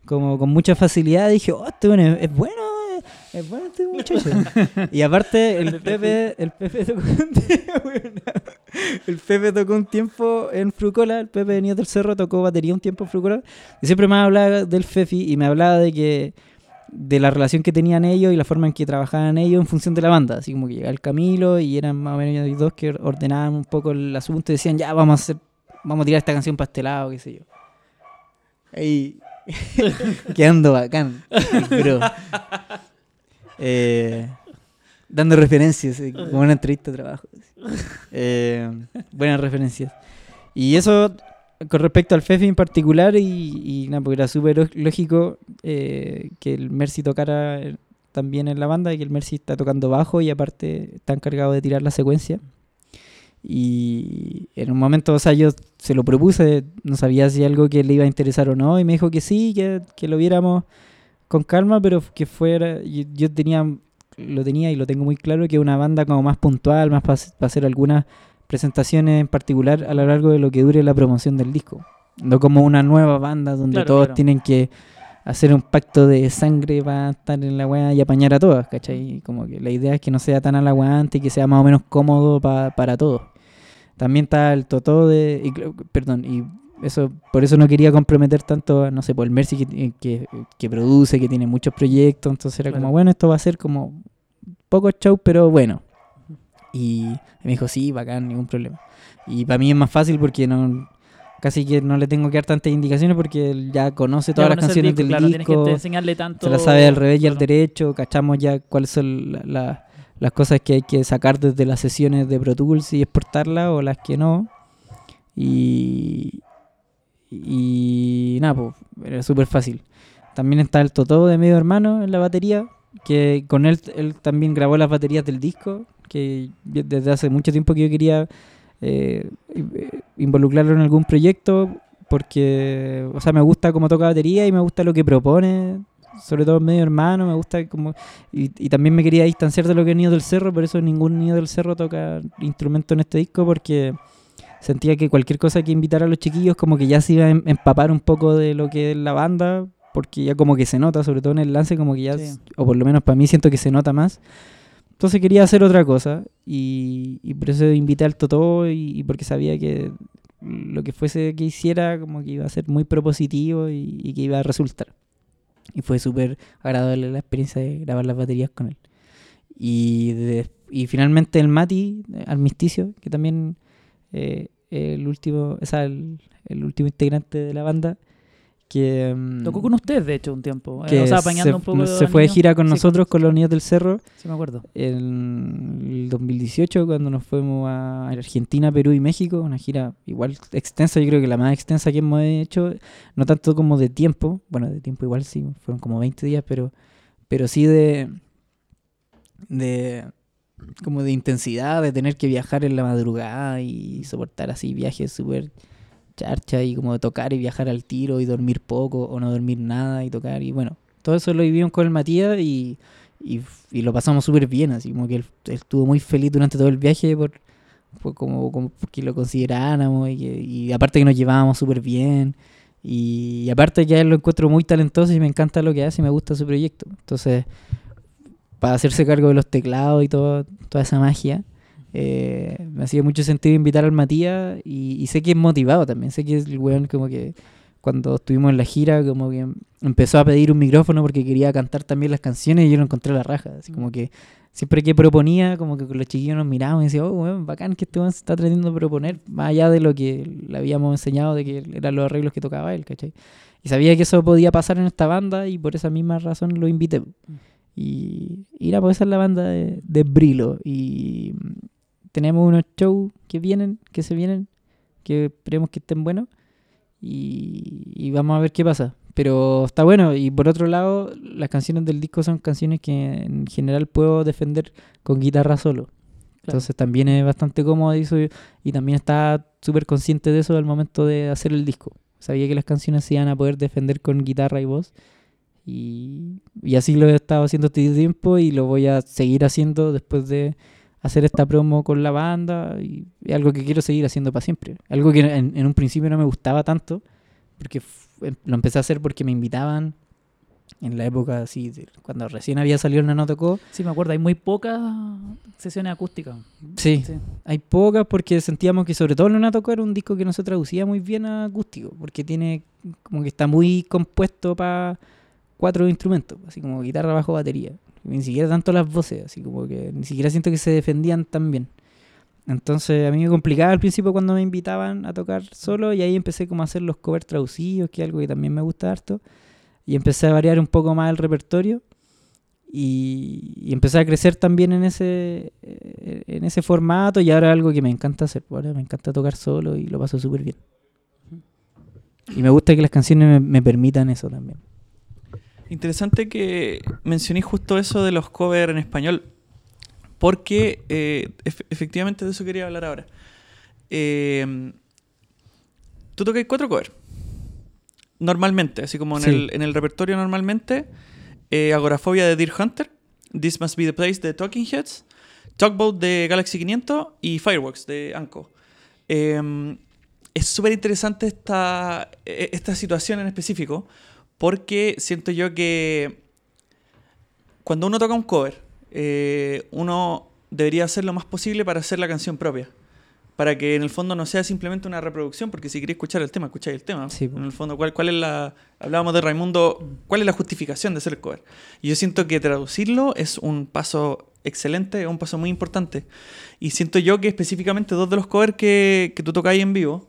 como con mucha facilidad dije oh este bueno es, bueno eh, es bueno este muchacho y aparte el Pepe el Pepe tocó un tiempo el Pepe tocó un tiempo en Frucola el Pepe Niños del Cerro tocó batería un tiempo en Frucola y siempre me hablaba del Fefi y me hablaba de que de la relación que tenían ellos y la forma en que trabajaban ellos en función de la banda. Así como que llegaba el Camilo y eran más o menos ellos dos que ordenaban un poco el asunto y decían, ya vamos a vamos a tirar esta canción pastelado, qué sé yo. Ahí quedando bacán, bro. Eh, dando referencias, eh, como una entrevista de trabajo. Eh, buenas referencias. Y eso con respecto al Fefi en particular, y, y nada, porque era súper lógico eh, que el Mercy tocara eh, también en la banda, y que el Mercy está tocando bajo y aparte está encargado de tirar la secuencia. Y en un momento, o sea, yo se lo propuse, no sabía si algo que le iba a interesar o no, y me dijo que sí, que, que lo viéramos con calma, pero que fuera, yo, yo tenía, lo tenía y lo tengo muy claro, que una banda como más puntual, más para hacer algunas presentaciones en particular a lo largo de lo que dure la promoción del disco. No como una nueva banda donde Claro, todos claro. tienen que hacer un pacto de sangre para estar en la weá y apañar a todas, ¿cachai? Como que la idea es que no sea tan alaguante y que sea más o menos cómodo pa- para todos. También está el Totó de... y perdón, y eso por eso no quería comprometer tanto, a, no sé, por el Mercy que, que, que produce, que tiene muchos proyectos, entonces era Claro. como, bueno, esto va a ser como poco show, pero bueno. Y me dijo, sí, bacán, ningún problema. Y para mí es más fácil porque no casi que no le tengo que dar tantas indicaciones porque él ya conoce todas Ya las canciones del claro, tienes disco, que enseñarle tanto. se las sabe al revés y al derecho, cachamos ya cuáles son la- la- las cosas que hay que sacar desde las sesiones de Pro Tools y exportarlas o las que no. Y, y nada, pues era súper fácil. También está el Totó de medio hermano en la batería, que con él, él también grabó las baterías del disco, que desde hace mucho tiempo que yo quería eh, involucrarlo en algún proyecto, porque, o sea, me gusta cómo toca batería y me gusta lo que propone, sobre todo en medio hermano, me gusta como... Y, y también me quería distanciar de lo que es Nido del Cerro, por eso ningún Nido del Cerro toca instrumento en este disco, porque sentía que cualquier cosa que invitara a los chiquillos como que ya se iba a em- empapar un poco de lo que es la banda, porque ya como que se nota, sobre todo en el lance, como que ya, Sí. o por lo menos para mí siento que se nota más. Entonces quería hacer otra cosa y, por eso invité al Totó y, porque sabía que lo que fuese que hiciera como que iba a ser muy propositivo y, que iba a resultar. Y fue súper agradable la experiencia de grabar las baterías con él. Y, y finalmente el Mati, Armisticio, que también eh, el último, o sea, el último integrante de la banda, que, mm, Tocó con ustedes, de hecho, un tiempo. eh, que o sea, apañando se, un poco. se fue de gira con Sí, nosotros, con los niños del cerro, Sí, me acuerdo. en el 2018 cuando nos fuimos a Argentina, Perú y México, una gira igual extensa, yo creo que la más extensa que hemos hecho, no tanto como de tiempo, bueno, de tiempo igual sí, fueron como 20 días, pero pero sí de de como de intensidad, de tener que viajar en la madrugada y soportar así viajes súper charcha y como tocar y viajar al tiro y dormir poco o no dormir nada y tocar y bueno, todo eso lo vivimos con el Matías y y, y lo pasamos súper bien, así como que él, él estuvo muy feliz durante todo el viaje por, por como, como porque lo consideráramos y, y aparte que nos llevábamos súper bien y, aparte que él lo encuentro muy talentoso y me encanta lo que hace y me gusta su proyecto. Entonces, para hacerse cargo de los teclados y todo, toda esa magia, eh, me hacía mucho sentido invitar al Matías y, y sé que es motivado también, sé que es el weón como que cuando estuvimos en la gira como que empezó a pedir un micrófono porque quería cantar también las canciones y yo lo encontré a la raja, así como que siempre que proponía como que con los chiquillos nos mirábamos y decíamos, oh, weón, bacán que este weón se está tratando de proponer más allá de lo que le habíamos enseñado de que eran los arreglos que tocaba él, ¿cachai? Y sabía que eso podía pasar en esta banda y por esa misma razón lo invité. Y, y nada, pues esa es la banda de, de Brilo. Y mm, tenemos unos shows que vienen, que se vienen, que esperemos que estén buenos. Y, y vamos a ver qué pasa. Pero está bueno. Y por otro lado, las canciones del disco son canciones que en general puedo defender con guitarra solo. Entonces también es bastante cómodo y, soy- y también estaba súper consciente de eso al momento de hacer el disco. Sabía que las canciones se iban a poder defender con guitarra y voz. Y, y así lo he estado haciendo este tiempo y lo voy a seguir haciendo después de hacer esta promo con la banda. Y es algo que quiero seguir haciendo para siempre. Algo que en, en un principio no me gustaba tanto, porque em- lo empecé a hacer porque me invitaban en la época así, cuando recién había salido el Nano Tocó. Sí, me acuerdo. Hay muy pocas sesiones acústicas. Sí, Sí. hay pocas porque sentíamos que sobre todo el Nano Tocó era un disco que no se traducía muy bien a acústico, porque tiene como que está muy compuesto para cuatro instrumentos, así como guitarra, bajo, batería. Ni siquiera tanto las voces, así como que ni siquiera siento que se defendían tan bien. Entonces a mí me complicaba al principio cuando me invitaban a tocar solo y ahí empecé como a hacer los covers traducidos, que es algo que también me gusta harto. Y empecé a variar un poco más el repertorio y, y empecé a crecer también en ese, eh, en ese formato y ahora es algo que me encanta hacer. Ahora me encanta tocar solo y lo paso súper bien. Y me gusta que las canciones me, me permitan eso también. Interesante que mencioné justo eso de los covers en español, porque eh, ef- efectivamente de eso quería hablar ahora. Eh, tú tocas cuatro covers, normalmente, así como en, Sí. el, en el repertorio normalmente. Eh, Agorafobia de Deer Hunter, This Must Be the Place de Talking Heads, Talkboat de Galaxy 500 y Fireworks de Anko. Eh, es súper interesante esta, e- esta situación en específico porque siento yo que cuando uno toca un cover, eh, uno debería hacer lo más posible para hacer la canción propia. Para que en el fondo no sea simplemente una reproducción, porque si queréis escuchar el tema, escucháis el tema. Sí, en el fondo, ¿cuál, ¿cuál es la. Hablábamos de Raimundo, ¿cuál es la justificación de hacer el cover? Y yo siento que traducirlo es un paso excelente, es un paso muy importante. Y siento yo que específicamente dos de los covers que, que tú tocáis en vivo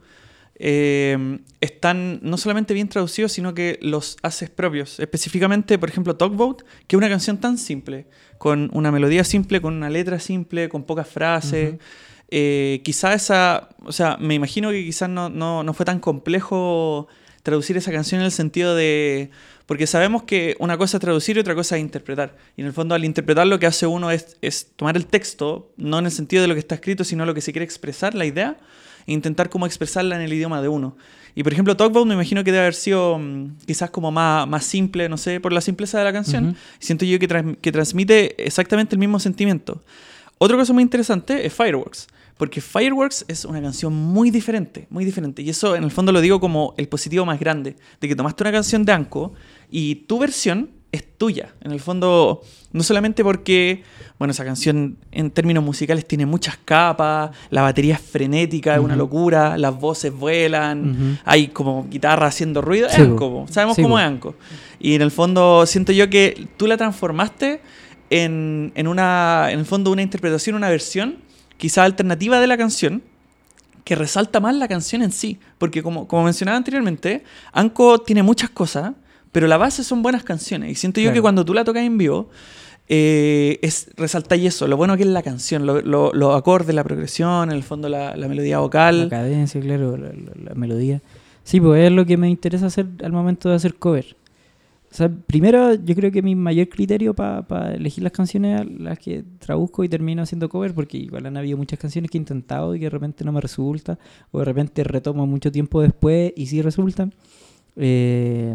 eh, están no solamente bien traducidos, sino que los haces propios. Específicamente, por ejemplo, Talkboat, que es una canción tan simple, con una melodía simple, con una letra simple, con pocas frases. Eh, quizá esa, o sea, me imagino que quizás no, no, no fue tan complejo traducir esa canción en el sentido de... Porque sabemos que una cosa es traducir y otra cosa es interpretar. Y en el fondo al interpretar lo que hace uno es, es tomar el texto, no en el sentido de lo que está escrito, sino lo que se quiere expresar, la idea, e intentar cómo expresarla en el idioma de uno. Y por ejemplo, Talkboat me imagino que debe haber sido mm, quizás como más, más simple, no sé, por la simpleza de la canción. Siento yo que, trans- que transmite exactamente el mismo sentimiento. Otra cosa muy interesante es Fireworks. Porque Fireworks es una canción muy diferente, muy diferente. Y eso en el fondo lo digo como el positivo más grande. De que tomaste una canción de Anko y tu versión es tuya. En el fondo, no solamente porque, bueno, esa canción en términos musicales tiene muchas capas, la batería es frenética, es una locura, las voces vuelan, hay como guitarra haciendo ruido. Es Sí, po. sabemos Sí, cómo es Anko. Y en el fondo siento yo que tú la transformaste en, en una, en el fondo, una interpretación, una versión quizá alternativa de la canción que resalta más la canción en sí. Porque como, como mencionaba anteriormente, Anko tiene muchas cosas, pero la base son buenas canciones. Y siento yo Claro. que cuando tú la tocas en vivo, eh, es resaltáis eso, lo bueno que es la canción, lo- lo- los acordes, la progresión, en el fondo la, la melodía La vocal. cadencia, claro, la, la- la melodía. Sí, pues es lo que me interesa hacer al momento de hacer cover. O sea, primero yo creo que mi mayor criterio para elegir las canciones a las que traduzco y termino haciendo cover, porque igual han habido muchas canciones que he intentado y que de repente no me resulta, o de repente retomo mucho tiempo después y sí resultan. Eh,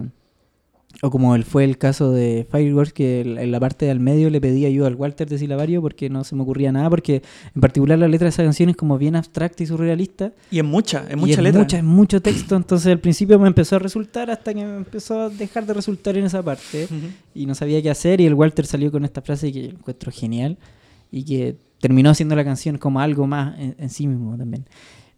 o como el, fue el caso de Fireworks, que en la parte del medio le pedí ayuda al Walter de Silabario porque no se me ocurría nada, porque en particular la letra de esa canción es como bien abstracta y surrealista. Y es mucha, es y mucha es letra. Mucha, es mucho texto, entonces al principio me empezó a resultar hasta que me empezó a dejar de resultar en esa parte Ujú. y no sabía qué hacer y el Walter salió con esta frase que yo encuentro genial y que terminó haciendo la canción como algo más en, en sí mismo también.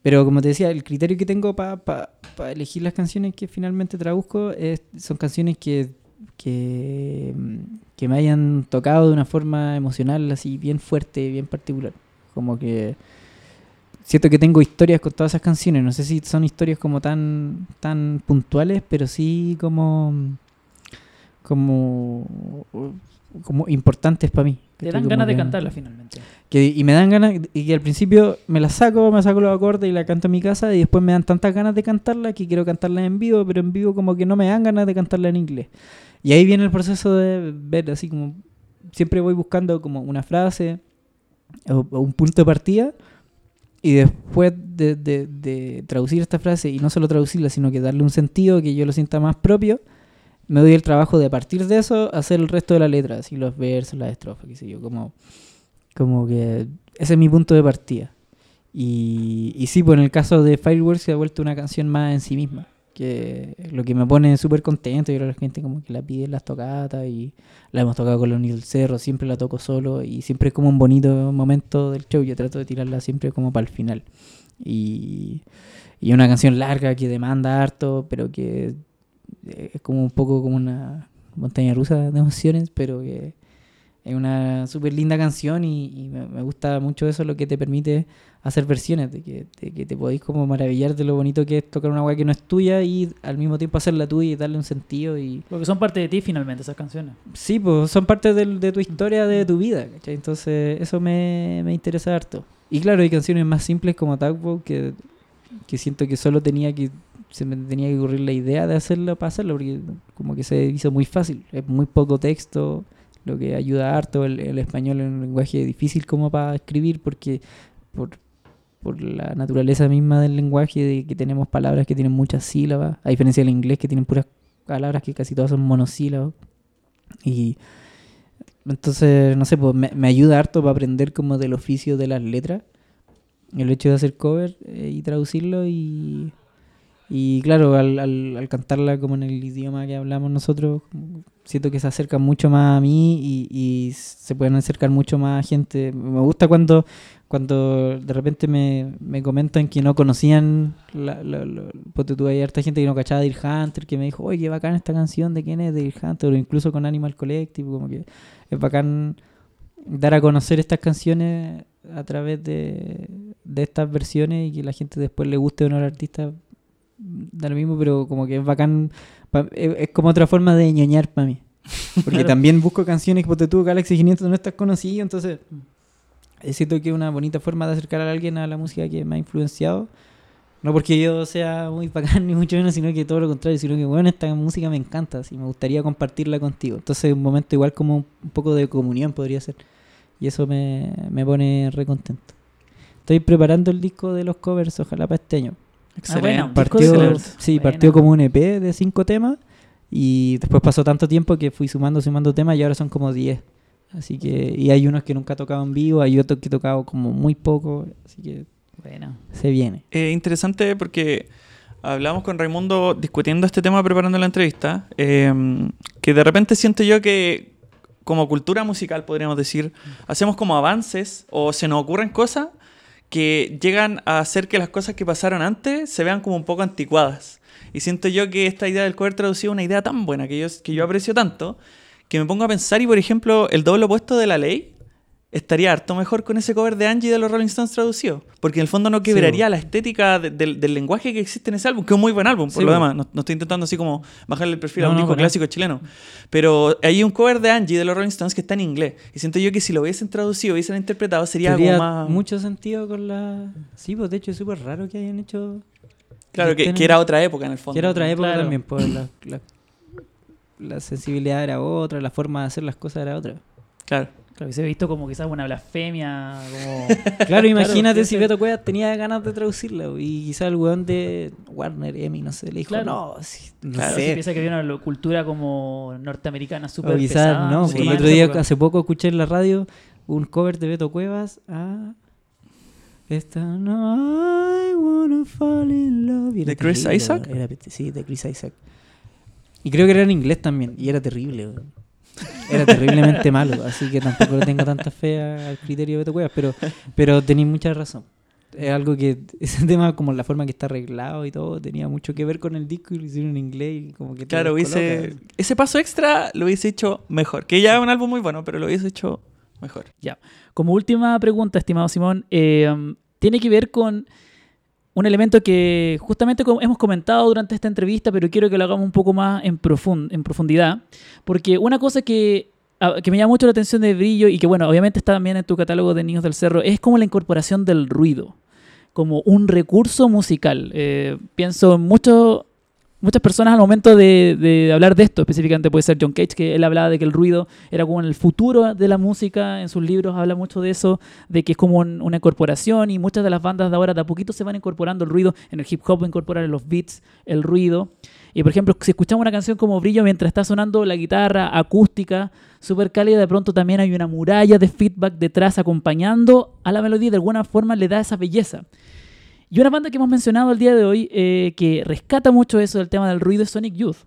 Pero como te decía, el criterio que tengo para elegir las canciones que finalmente traduzco es- son canciones que, que me hayan tocado de una forma emocional así bien fuerte, bien particular. Como que siento que tengo historias con todas esas canciones. No sé si son historias como tan, tan puntuales, pero sí como como como importantes para mí. Te ¿cachai? dan ganas de que- cantarla finalmente. que, y me dan ganas, y que al principio me la saco, me saco los acordes y la canto en mi casa, y después me dan tantas ganas de cantarla que quiero cantarla en vivo, pero en vivo como que no me dan ganas de cantarla en inglés. Y ahí viene el proceso de ver así como, siempre voy buscando como una frase o, o un punto de partida, y después de, de- de traducir esta frase, y no solo traducirla, sino que darle un sentido que yo lo sienta más propio, me doy el trabajo de partir de eso hacer el resto de la letra, así los versos, las estrofas, qué sé yo, como, como que ese es mi punto de partida. Y, y sí, pues en el caso de Fireworks se ha vuelto una canción más en sí misma, que lo que me pone súper contento, yo la gente como que la pide en las tocatas y la hemos tocado con la Unión del Cerro, siempre la toco solo y siempre es como un bonito momento del show, yo trato de tirarla siempre como para el final. Y, y una canción larga que demanda harto, pero que es como un poco como una montaña rusa de emociones, pero que es una súper linda canción y, y me, me gusta mucho eso, lo que te permite hacer versiones, de que, de que te podéis como maravillar de lo bonito que es tocar una weá que no es tuya y al mismo tiempo hacerla tuya y darle un sentido y... Porque son parte de ti finalmente esas canciones. Sí, pues son parte del- de tu historia, de tu vida, ¿cachai? Entonces eso me, me interesa harto. Y claro, hay canciones más simples como Tugboat que, que siento que solo tenía que se me tenía que ocurrir la idea de hacerlo para hacerlo, porque como que se hizo muy fácil, es muy poco texto, lo que ayuda harto, el, el español es un lenguaje difícil como para escribir, porque por, por la naturaleza misma del lenguaje, de que tenemos palabras que tienen muchas sílabas, a diferencia del inglés que tienen puras palabras que casi todas son monosílabos. Y entonces, no sé, pues me, me ayuda harto para aprender como del oficio de las letras. El hecho de hacer cover eh, y traducirlo y... Y claro, al, al, al cantarla como en el idioma que hablamos nosotros, siento que se acercan mucho más a mí y, y se pueden acercar mucho más gente. Me gusta cuando, cuando de repente me, me comentan que no conocían, la, ponte tú, hay harta gente que no cachaba Deer Hunter, que me dijo, oye, qué bacán esta canción, ¿de quién es Deer Hunter? O incluso con Animal Collective, como que es bacán dar a conocer estas canciones a través de, de estas versiones y que la gente después le guste o no al artista, da lo mismo, pero como que es bacán, pa- es, es como otra forma de ñoñar para mí. Porque Claro. también busco canciones que ponte tú, Galaxy 500 no estás conocido, entonces eh, siento que es una bonita forma de acercar a alguien a la música que me ha influenciado. No porque yo sea muy bacán ni mucho menos, sino que todo lo contrario, sino que bueno, esta música me encanta, y me gustaría compartirla contigo. Entonces un momento igual como un, un poco de comunión podría ser. Y eso me, me pone re contento. Estoy preparando el disco de los covers, ojalá para este año. Ah, bueno, Partió, sí, Buena. partió como un EP de cinco temas y después pasó tanto tiempo que fui sumando, sumando temas y ahora son como 10. Así que, y hay unos que nunca he tocado en vivo, hay otros que he tocado como muy poco, así que Bueno. se viene. Eh, interesante porque hablamos con Raimundo discutiendo este tema preparando la entrevista, eh, que de repente siento yo que como cultura musical, podríamos decir, hacemos como avances o se nos ocurren cosas que llegan a hacer que las cosas que pasaron antes se vean como un poco anticuadas. Y siento yo que esta idea del cover traducido es una idea tan buena que que yo aprecio tanto, que me pongo a pensar y, por ejemplo, el doble opuesto de la ley estaría harto mejor con ese cover de Angie de los Rolling Stones traducido. Porque en el fondo no quebraría la estética de- del, del lenguaje que existe en ese álbum, que es un muy buen álbum, por Sí, lo demás. No, no estoy intentando así como bajarle el perfil a No, un no, disco clásico chileno. Pero hay un cover de Angie de los Rolling Stones que está en inglés. Y siento yo que si lo hubiesen traducido, hubiesen interpretado, sería Tendría algo más. mucho sentido con la... Sí, pues de hecho es súper raro que hayan hecho... Claro, que, era otra época en el fondo. Que era otra época Claro. también, pues la, la, la sensibilidad era otra, la forma de hacer las cosas era otra. Claro. Claro, que se ha visto como quizás una blasfemia, como... Claro, imagínate si. Beto Cuevas tenía ganas de traducirla y quizá el weón de Warner, Emi, no sé, le dijo, Claro. no, sí, no Claro, piensa que había una cultura como norteamericana súper quizás pesada, no, sí, el otro día, hace poco, escuché en la radio un cover de Beto Cuevas a... Esta no, I wanna fall in love. ¿De Chris terrible, Isaac? Era, sí, de Chris Isaac. Y creo que era en inglés también, y era terrible, weón. Era terriblemente malo, así que tampoco le tengo tanta fe al criterio de Beto Cuevas, pero, pero tenéis mucha razón. Es algo que, ese tema, como la forma que está arreglado y todo, tenía mucho que ver con el disco y lo hicieron en inglés y como que Claro, hubiese, ese paso extra lo hubiese hecho mejor. Que ya es un álbum muy bueno, pero lo hubiese hecho mejor. Como última pregunta, estimado Simón, eh, tiene que ver con un elemento que justamente hemos comentado durante esta entrevista, pero quiero que lo hagamos un poco más en, profun- en profundidad, porque una cosa que, a- que me llama mucho la atención de Brillo y que, bueno, obviamente está también en tu catálogo de Niños del Cerro, es como la incorporación del ruido, como un recurso musical. Eh, pienso en mucho, muchas personas al momento de, hablar de esto, específicamente puede ser John Cage, que él hablaba de que el ruido era como el futuro de la música, en sus libros habla mucho de eso, de que es como un- una incorporación y muchas de las bandas de ahora de a poquito se van incorporando el ruido, en el hip hop incorporar los beats el ruido. Y por ejemplo, si escuchamos una canción como Brillo mientras está sonando la guitarra acústica, súper cálida, de pronto también hay una muralla de feedback detrás acompañando a la melodía y de alguna forma le da esa belleza. Y una banda que hemos mencionado el día de hoy eh, que rescata mucho eso del tema del ruido es Sonic Youth.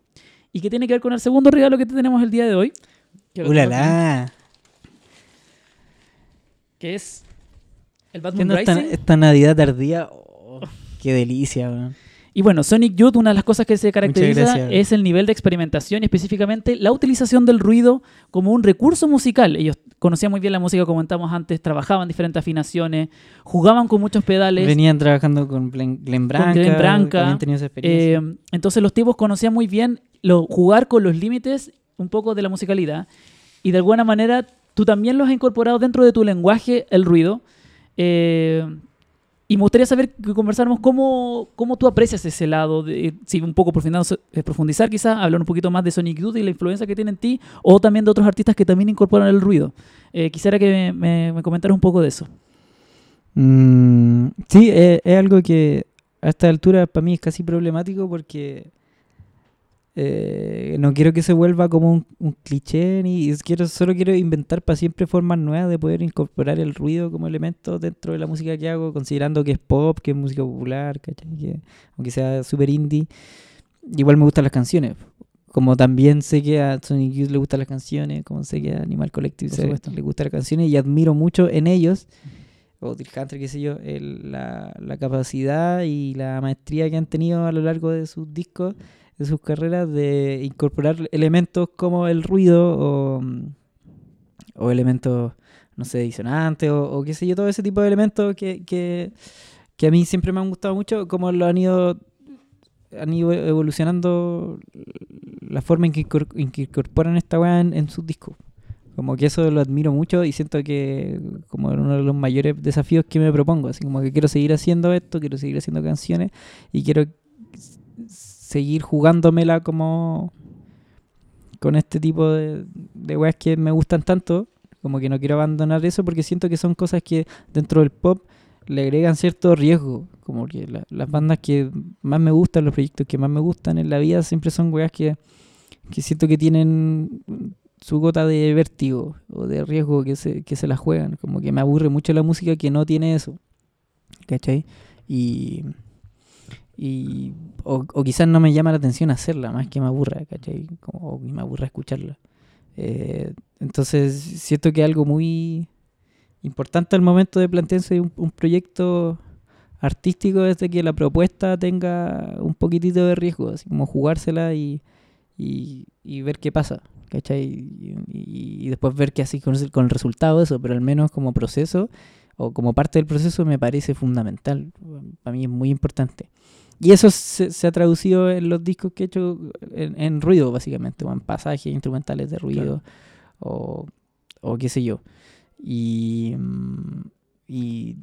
Y que tiene que ver con el segundo regalo que tenemos el día de hoy. Que, ¡Ulala! que es el esta, Rising. esta Navidad tardía, oh, qué delicia, weón. Y bueno, Sonic Youth, una de las cosas que se caracteriza es el nivel de experimentación y específicamente la utilización del ruido como un recurso musical. Ellos conocían muy bien la música, como comentamos antes, trabajaban diferentes afinaciones, jugaban con muchos pedales. Venían trabajando con Glen, Glenn Branca. Glenn Branca, Habían tenido esa experiencia. Eh, entonces los tipos conocían muy bien lo, jugar con los límites un poco de la musicalidad y de alguna manera tú también los has incorporado dentro de tu lenguaje el ruido. Eh, y me gustaría saber que conversáramos cómo, cómo tú aprecias ese lado, de, si un poco profundizar, eh, profundizar quizás, hablar un poquito más de Sonic Youth y la influencia que tiene en ti, o también de otros artistas que también incorporan el ruido. Eh, quisiera que me, me- me comentaras un poco de eso. Mm, sí, eh, es algo que a esta altura para mí es casi problemático porque eh, no quiero que se vuelva como un, un cliché, ni quiero, solo quiero inventar para siempre formas nuevas de poder incorporar el ruido como elemento dentro de la música que hago, considerando que es pop, que es música popular, ¿cachai? Que, aunque sea super indie, igual me gustan las canciones. Como también sé que a Sonic Youth le gustan las canciones, como sé que a Animal Collective se- le gustan las canciones y admiro mucho en ellos, o Deer Hunter, qué sé yo, el- la, la capacidad y la maestría que han tenido a lo largo de sus discos, de sus carreras, de incorporar elementos como el ruido o, o elementos, no sé, disonantes o, qué sé yo, todo ese tipo de elementos que, que, que a mí siempre me han gustado mucho, como lo han ido han ido evolucionando la forma en que, incorporan esta weá en, en sus discos. Como que eso lo admiro mucho y siento que como uno de los mayores desafíos que me propongo. Así como que quiero seguir haciendo esto, quiero seguir haciendo canciones y quiero seguir jugándomela como con este tipo de, de weas que me gustan tanto. Como que no quiero abandonar eso porque siento que son cosas que dentro del pop le agregan cierto riesgo. Como que la- las bandas que más me gustan, los proyectos que más me gustan en la vida siempre son weas que, que siento que tienen su gota de vértigo o de riesgo que se, que se la juegan. Como que me aburre mucho la música que no tiene eso. ¿Cachai? Y. y o, quizás no me llama la atención hacerla, más que me aburra, ¿cachai? Como, o me aburra escucharla. Eh, entonces, siento que algo muy importante al momento de plantearse un, proyecto artístico es de que la propuesta tenga un poquitito de riesgo, así como jugársela y, y, ver qué pasa, ¿cachai? Y, y- después ver qué así con, con el resultado de eso, pero al menos como proceso o como parte del proceso me parece fundamental, para mí es muy importante. Y eso se, se ha traducido en los discos que he hecho en, en ruido, básicamente, o en pasajes instrumentales de ruido, o, o qué sé yo. Y, mm, y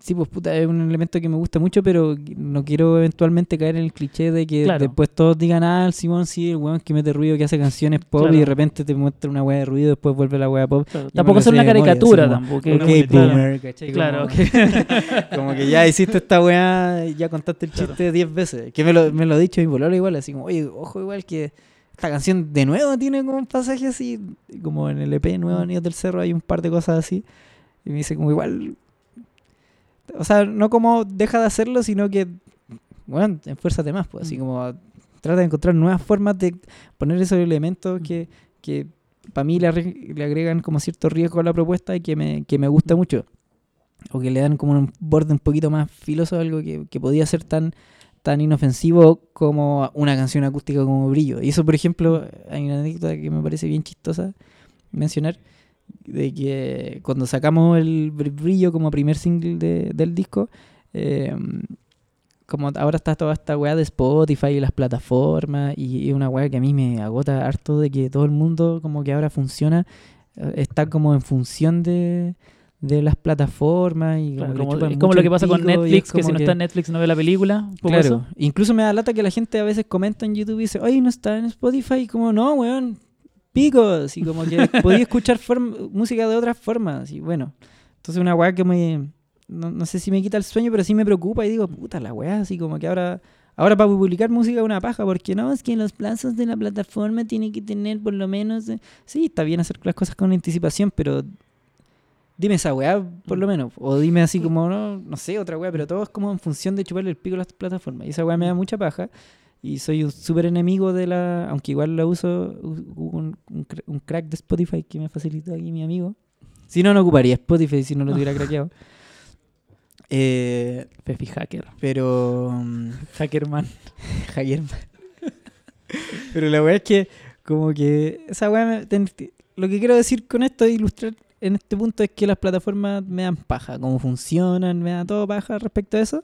sí, pues puta, es un elemento que me gusta mucho, pero no quiero eventualmente caer en el cliché de que Claro. después todos digan, ah, el Simón sí, el weón que mete ruido, que hace canciones pop, Claro. y de repente te muestra una weá de ruido, después vuelve la weá pop. Claro, Tampoco lo una caricatura como, tampoco. una Ok, multitud. boomer, ¿cachai? Claro, Como- ok. como que ya hiciste esta weá, ya contaste el chiste 10 veces. Que me lo, me lo ha dicho mi pololo igual, así como, oye, ojo, igual que esta canción de nuevo tiene como un pasaje así, como en el EP nuevo Nidos del Cerro hay un par de cosas así. Y me dice como igual, o sea, no como deja de hacerlo, sino que, bueno, esfuérzate más, pues, así Mm. como trata de encontrar nuevas formas de poner esos elementos que, que para mí le, le agregan como cierto riesgo a la propuesta y que me, que me gusta mucho o que le dan como un borde un poquito más filoso, algo que, que podía ser tan, tan inofensivo como una canción acústica como Brillo. Y eso, por ejemplo, hay una anécdota que me parece bien chistosa mencionar, de que cuando sacamos el Br- Brillo como primer single de- del disco, eh, como ahora está toda esta weá de Spotify y las plataformas, y es una weá que a mí me agota harto de que todo el mundo como que ahora funciona, eh, está como en función de, de las plataformas y Claro, como, es como lo que pasa con Netflix, que si no está en Netflix no ve la película. poco Claro, eso. incluso me da lata que la gente a veces comenta en YouTube y dice, oye, no está en Spotify, y como no, weón, pico, así como que podía escuchar música de otras formas, y bueno, entonces una weá que me, no, no sé si me quita el sueño, pero sí me preocupa y digo, puta la weá, así como que ahora, ahora para publicar música es una paja, porque no, es que los plazos de la plataforma tienen que tener por lo menos, eh, sí, está bien hacer las cosas con anticipación, pero dime esa weá por lo menos, o dime así como, no, no sé, otra weá, pero todo es como en función de chuparle el pico a las plataformas, y esa weá me da mucha paja. Y soy un súper enemigo de la. Aunque igual la uso. un, un un crack de Spotify que me facilitó aquí mi amigo. Si no, no ocuparía Spotify si no lo tuviera craqueado. Eh, Pepi Hacker. pero. mm, Hackerman. Hackerman. pero la weá es que, como que. Esa weá. me- ten- lo que quiero decir con esto, ilustrar en este punto, es que las plataformas me dan paja. Cómo funcionan, me da todo paja respecto a eso.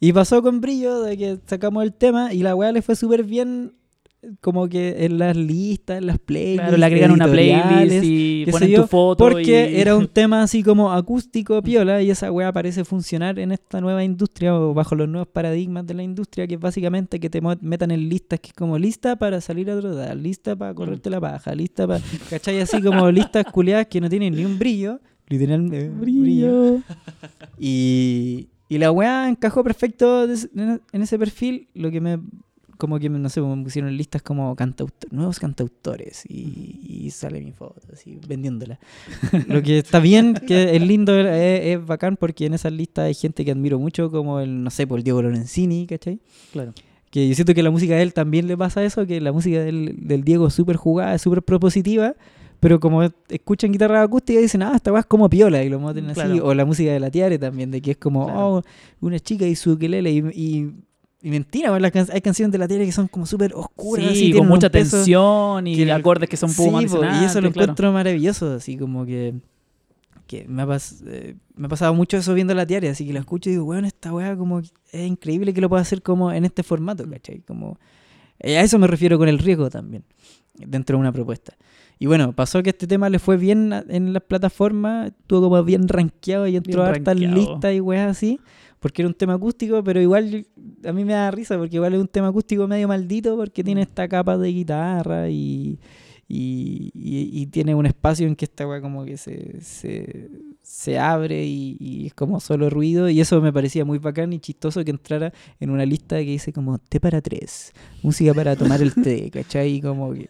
Y pasó con brillo de que sacamos el tema y la weá le fue súper bien. Como que en las listas, en las playlists. Claro, le agregan una playlist y ponen yo, tu foto. Porque y- era un tema así como acústico, piola, y esa weá parece funcionar en esta nueva industria o bajo los nuevos paradigmas de la industria, que es básicamente que te metan en listas que es como lista para salir a drogar, lista para correrte la paja, lista para. ¿Cachai? Así como listas culiadas que no tienen ni un brillo, literalmente. Brillo. Y, y la weá encajó perfecto en ese perfil. Lo que me como que, no sé, me pusieron listas como cantautor, nuevos cantautores y, y sale mi foto, así, vendiéndola. Lo que está bien, que es lindo, es, es bacán porque en esas listas hay gente que admiro mucho, como el, no sé, por el Diego Lorenzini, ¿cachai? Claro. Que yo siento que la música de él también le pasa eso, que la música del, del Diego es súper jugada, es súper propositiva, pero como escuchan guitarra acústica dicen, ah, esta weá es como piola, y lo así. Claro. O la música de la Tiare también, de que es como, Claro. oh, una chica y su ukelele, y, y, y mentira, las can- hay canciones de la Tiare que son como súper oscuras, así, Sí, tienen con mucha tensión y que- acordes que son poco Sí, po, y eso lo claro. encuentro maravilloso, así como que, que me, ha eh, me ha pasado mucho eso viendo la Tiare, así que lo escucho y digo, weón, esta weá como es increíble que lo pueda hacer como en este formato, Mm. ¿cachai? Como, eh, a eso me refiero con el riesgo también, dentro de una propuesta. Y bueno, pasó que este tema le fue bien a- en las plataformas, estuvo como bien rankeado y entró a Bien hartas rankeado. listas y weas así, porque era un tema acústico, pero igual a mí me da risa, porque igual es un tema acústico medio maldito, porque tiene esta capa de guitarra y, y, y- y tiene un espacio en que esta wea como que se, se, se abre y, y es como solo ruido, y eso me parecía muy bacán y chistoso que entrara en una lista que dice como té para tres, música para tomar el té, ¿cachai? Y, como y-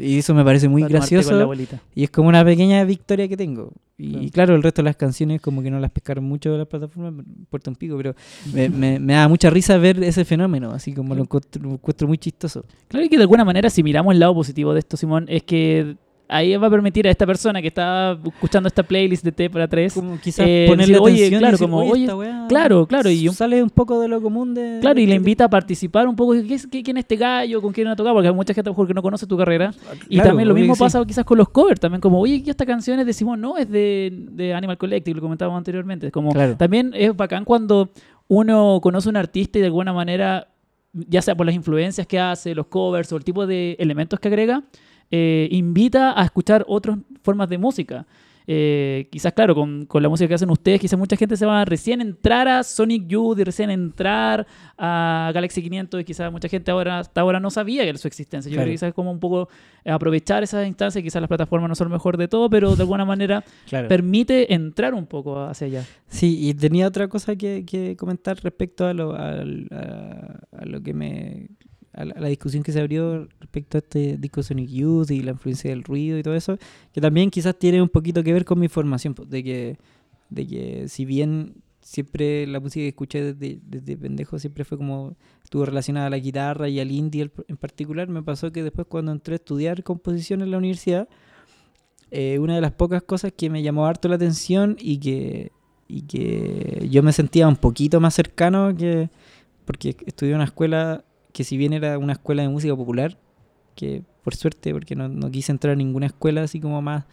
y eso me parece muy Para gracioso. Y es como una pequeña victoria que tengo. Y Claro. claro, el resto de las canciones como que no las pescaron mucho las plataformas, me importa un pico, pero me, me- me da mucha risa ver ese fenómeno, así como lo encuentro, lo encuentro muy chistoso. Claro que de alguna manera, si miramos el lado positivo de esto, Simón, es que ahí va a permitir a esta persona que está escuchando esta playlist de T para 3. Como quizás Eh, ponerle decir, oye, y claro, decir, como, "Oye, weá claro, claro, y un- sale un poco de lo común de... Claro, y le invita a participar un poco. ¿qué qué- ¿Quién es este gallo? ¿Con quién ha tocado? Porque hay mucha gente a lo mejor que no conoce tu carrera. Y Claro, también lo mismo que sí. pasa quizás con los covers. También como, oye, ¿qué esta canción es de Simón? No, es de, de Animal Collective, lo comentábamos anteriormente. Como, Claro. también es bacán cuando uno conoce a un artista y de alguna manera, ya sea por las influencias que hace, los covers o el tipo de elementos que agrega, eh, invita a escuchar otras formas de música. Eh, quizás, claro, con, con la música que hacen ustedes, quizás mucha gente se va a recién entrar a Sonic Youth y recién entrar a Galaxy 500 y quizás mucha gente ahora hasta ahora no sabía que era su existencia. Yo Claro. creo que quizás es como un poco aprovechar esas instancias, quizás las plataformas no son lo mejor de todo, pero de alguna manera Claro. permite entrar un poco hacia allá. Sí, y tenía otra cosa que, que comentar respecto a lo, a lo que me. La, la discusión que se abrió respecto a este disco Sonic Youth y la influencia del ruido y todo eso, que también quizás tiene un poquito que ver con mi formación, pues, de que, de que si bien siempre la música que escuché desde, desde pendejo siempre fue como estuvo relacionada a la guitarra y al indie en particular, me pasó que después cuando entré a estudiar composición en la universidad, eh, una de las pocas cosas que me llamó harto la atención y que, y que yo me sentía un poquito más cercano que porque estudié en una escuela que si bien era una escuela de música popular, que por suerte, porque no, no quise entrar a ninguna escuela así como más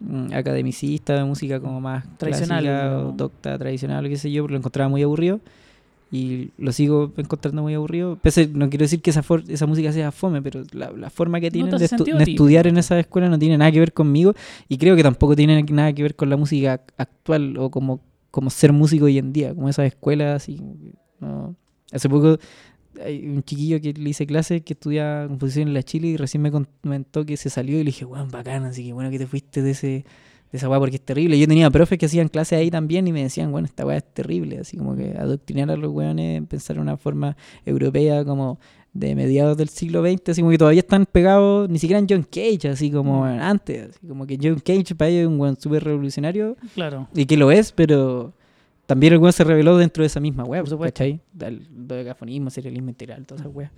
mm, academicista, de música como más Tradicional, clásica, o docta, tradicional, o qué sé yo, lo encontraba muy aburrido y lo sigo encontrando muy aburrido. Pese, no quiero decir que esa, for- esa música sea fome, pero la, la forma que tienen de, estu- de estudiar en esa escuela no tiene nada que ver conmigo y creo que tampoco tiene nada que ver con la música actual o como, como ser músico hoy en día, como esas escuelas que no. Hace poco hay un chiquillo que le hice clase que estudia composición en la Chile y recién me comentó que se salió y le dije, weón, bacán, así que bueno que te fuiste de ese de esa weá porque es terrible. Yo tenía profes que hacían clases ahí también y me decían, bueno, esta weá es terrible, así como que adoctrinar a los weones, pensar en una forma europea como de mediados del siglo XX, así como que todavía están pegados, ni siquiera en John Cage, así como Mm. antes, así como que John Cage para ellos es un weón súper revolucionario Claro. y que lo es, pero también el weón se reveló dentro de esa misma weá, Por supuesto. ¿cachai? El dodecafonismo, serialismo integral, todas esas weas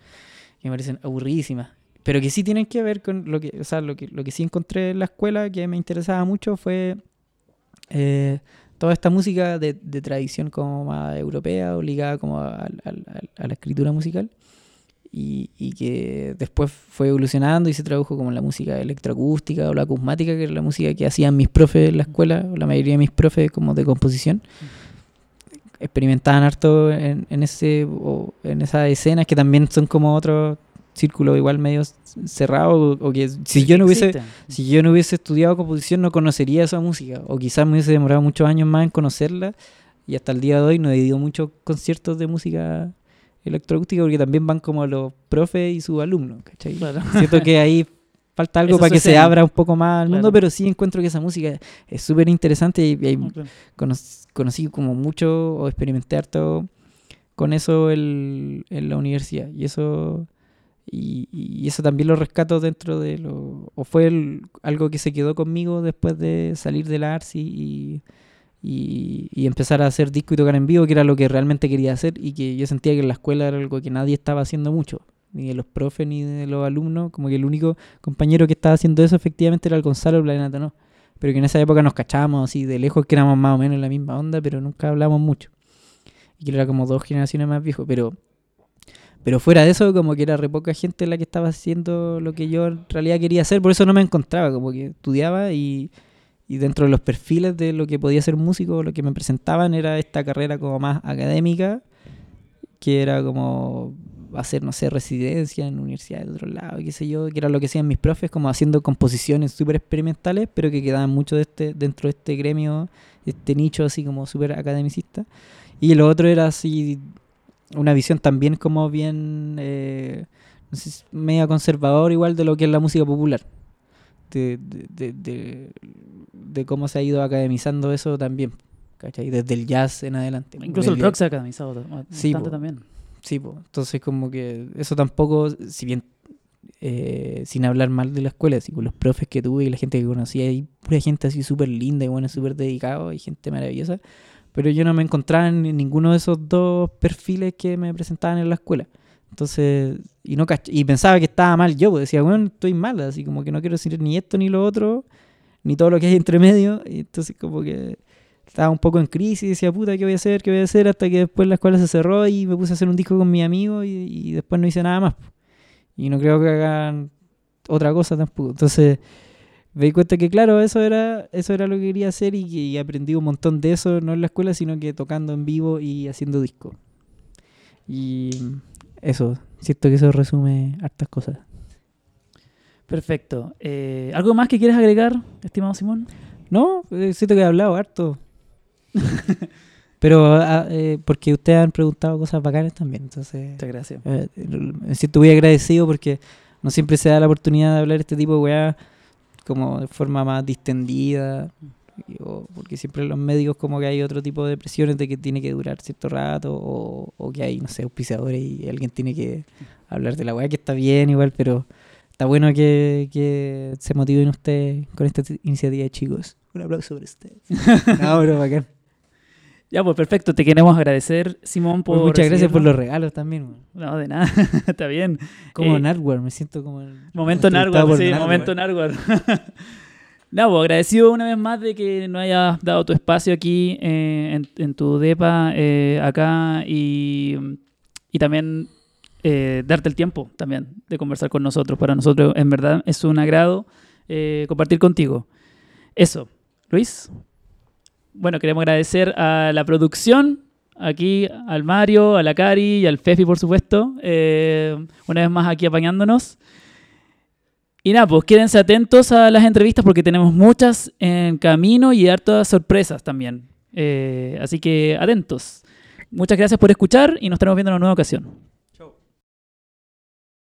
que me parecen aburridísimas. Pero que sí tienen que ver con lo que, o sea, lo que, lo que sí encontré en la escuela que me interesaba mucho fue eh, toda esta música de, de tradición como más europea o ligada como al- al- al- a la escritura musical y, y que después fue evolucionando y se tradujo como la música electroacústica o la acusmática, que era la música que hacían mis profes en la escuela, o la mayoría de mis profes como de composición. Experimentaban harto en, en ese o en esas escenas que también son como otro círculo igual medio cerrado o, o que si yo no hubiese Existen. si yo no hubiese estudiado composición no conocería esa música o quizás me hubiese demorado muchos años más en conocerla y hasta el día de hoy no he ido muchos conciertos de música electroacústica porque también van como los profes y sus alumnos, ¿cachai? Claro. Siento que ahí falta algo para que se abra un poco más al mundo, Claro. pero sí encuentro que esa música es súper interesante y, cono- conocí como mucho o experimenté harto con eso el- en la universidad. Y eso Y, y eso también lo rescato dentro de lo... O fue el- algo que se quedó conmigo después de salir de la ARSI y, y, y empezar a hacer disco y tocar en vivo, que era lo que realmente quería hacer y que yo sentía que en la escuela era algo que nadie estaba haciendo mucho, ni de los profes ni de los alumnos, como que el único compañero que estaba haciendo eso efectivamente era el Gonzalo Planeta, ¿no? Pero que en esa época nos cachábamos así de lejos que éramos más o menos en la misma onda, pero nunca hablamos mucho. Y que era como dos generaciones más viejo, pero pero fuera de eso, como que era re poca gente la que estaba haciendo lo que yo en realidad quería hacer, por eso no me encontraba, como que estudiaba y, y dentro de los perfiles de lo que podía ser músico, lo que me presentaban era esta carrera como más académica, que era como hacer, no sé, residencia en universidades de otro lado, qué sé yo, que era lo que hacían mis profes, como haciendo composiciones súper experimentales, pero que quedaban mucho de este, dentro de este gremio, este nicho así como súper academicista. Y lo otro era así, una visión también como bien, eh, no sé, media conservador igual de lo que es la música popular. De, de, de, de- cómo se ha ido academizando eso también, ¿cachai? Desde el jazz en adelante. Incluso el rock se ha academizado bastante Sí, también. Sí, po. entonces como que eso tampoco, si bien eh, sin hablar mal de la escuela, así con los profes que tuve y la gente que conocía, hay pura gente así súper linda y bueno, súper dedicado y gente maravillosa, pero yo no me encontraba en ninguno de esos dos perfiles que me presentaban en la escuela. Entonces, y no y pensaba que estaba mal yo, pues decía, bueno, estoy mal, así como que no quiero decir ni esto ni lo otro, ni todo lo que hay entre medio, y entonces como que estaba un poco en crisis, decía, puta, ¿qué voy a hacer? ¿Qué voy a hacer? Hasta que después la escuela se cerró y me puse a hacer un disco con mi amigo y, y después no hice nada más. Y no creo que hagan otra cosa tampoco. Entonces me di cuenta que, claro, eso era, eso era lo que quería hacer y y aprendí un montón de eso, no en la escuela, sino que tocando en vivo y haciendo disco. Y eso, siento que eso resume hartas cosas. Perfecto. Eh, ¿Algo más que quieres agregar, estimado Simón? No, eh, siento que he hablado harto. Pero ah, eh, porque ustedes han preguntado cosas bacanas también, entonces Muchas gracias. eh, me siento muy agradecido porque no siempre se da la oportunidad de hablar este tipo de weá como de forma más distendida. o porque siempre en los médicos como que hay otro tipo de presiones de que tiene que durar cierto rato o, o que hay, no sé, auspiciadores y alguien tiene que hablar de la weá que está bien igual, pero está bueno que, que se motiven ustedes con esta iniciativa, chicos. Un aplauso por ustedes. no, pero bacán. Ya, pues perfecto. Te queremos agradecer, Simón, por. Pues muchas gracias por los regalos también. No, de nada. Está bien. Como Eh, Nardware, me siento como... el- Momento Narwar, por sí, momento Narwar. No, pues, agradecido una vez más de que nos hayas dado tu espacio aquí eh, en, en tu depa eh, acá y, y también eh, darte el tiempo también de conversar con nosotros. Para nosotros, en verdad, es un agrado compartir contigo. Eso, Luis. Bueno, queremos agradecer a la producción, aquí al Mario, a la Cari y al Fefi, por supuesto, eh, una vez más aquí apañándonos. Y nada, pues quédense atentos a las entrevistas porque tenemos muchas en camino y hartas sorpresas también. Eh, así que atentos. Muchas gracias por escuchar y nos estaremos viendo en una nueva ocasión.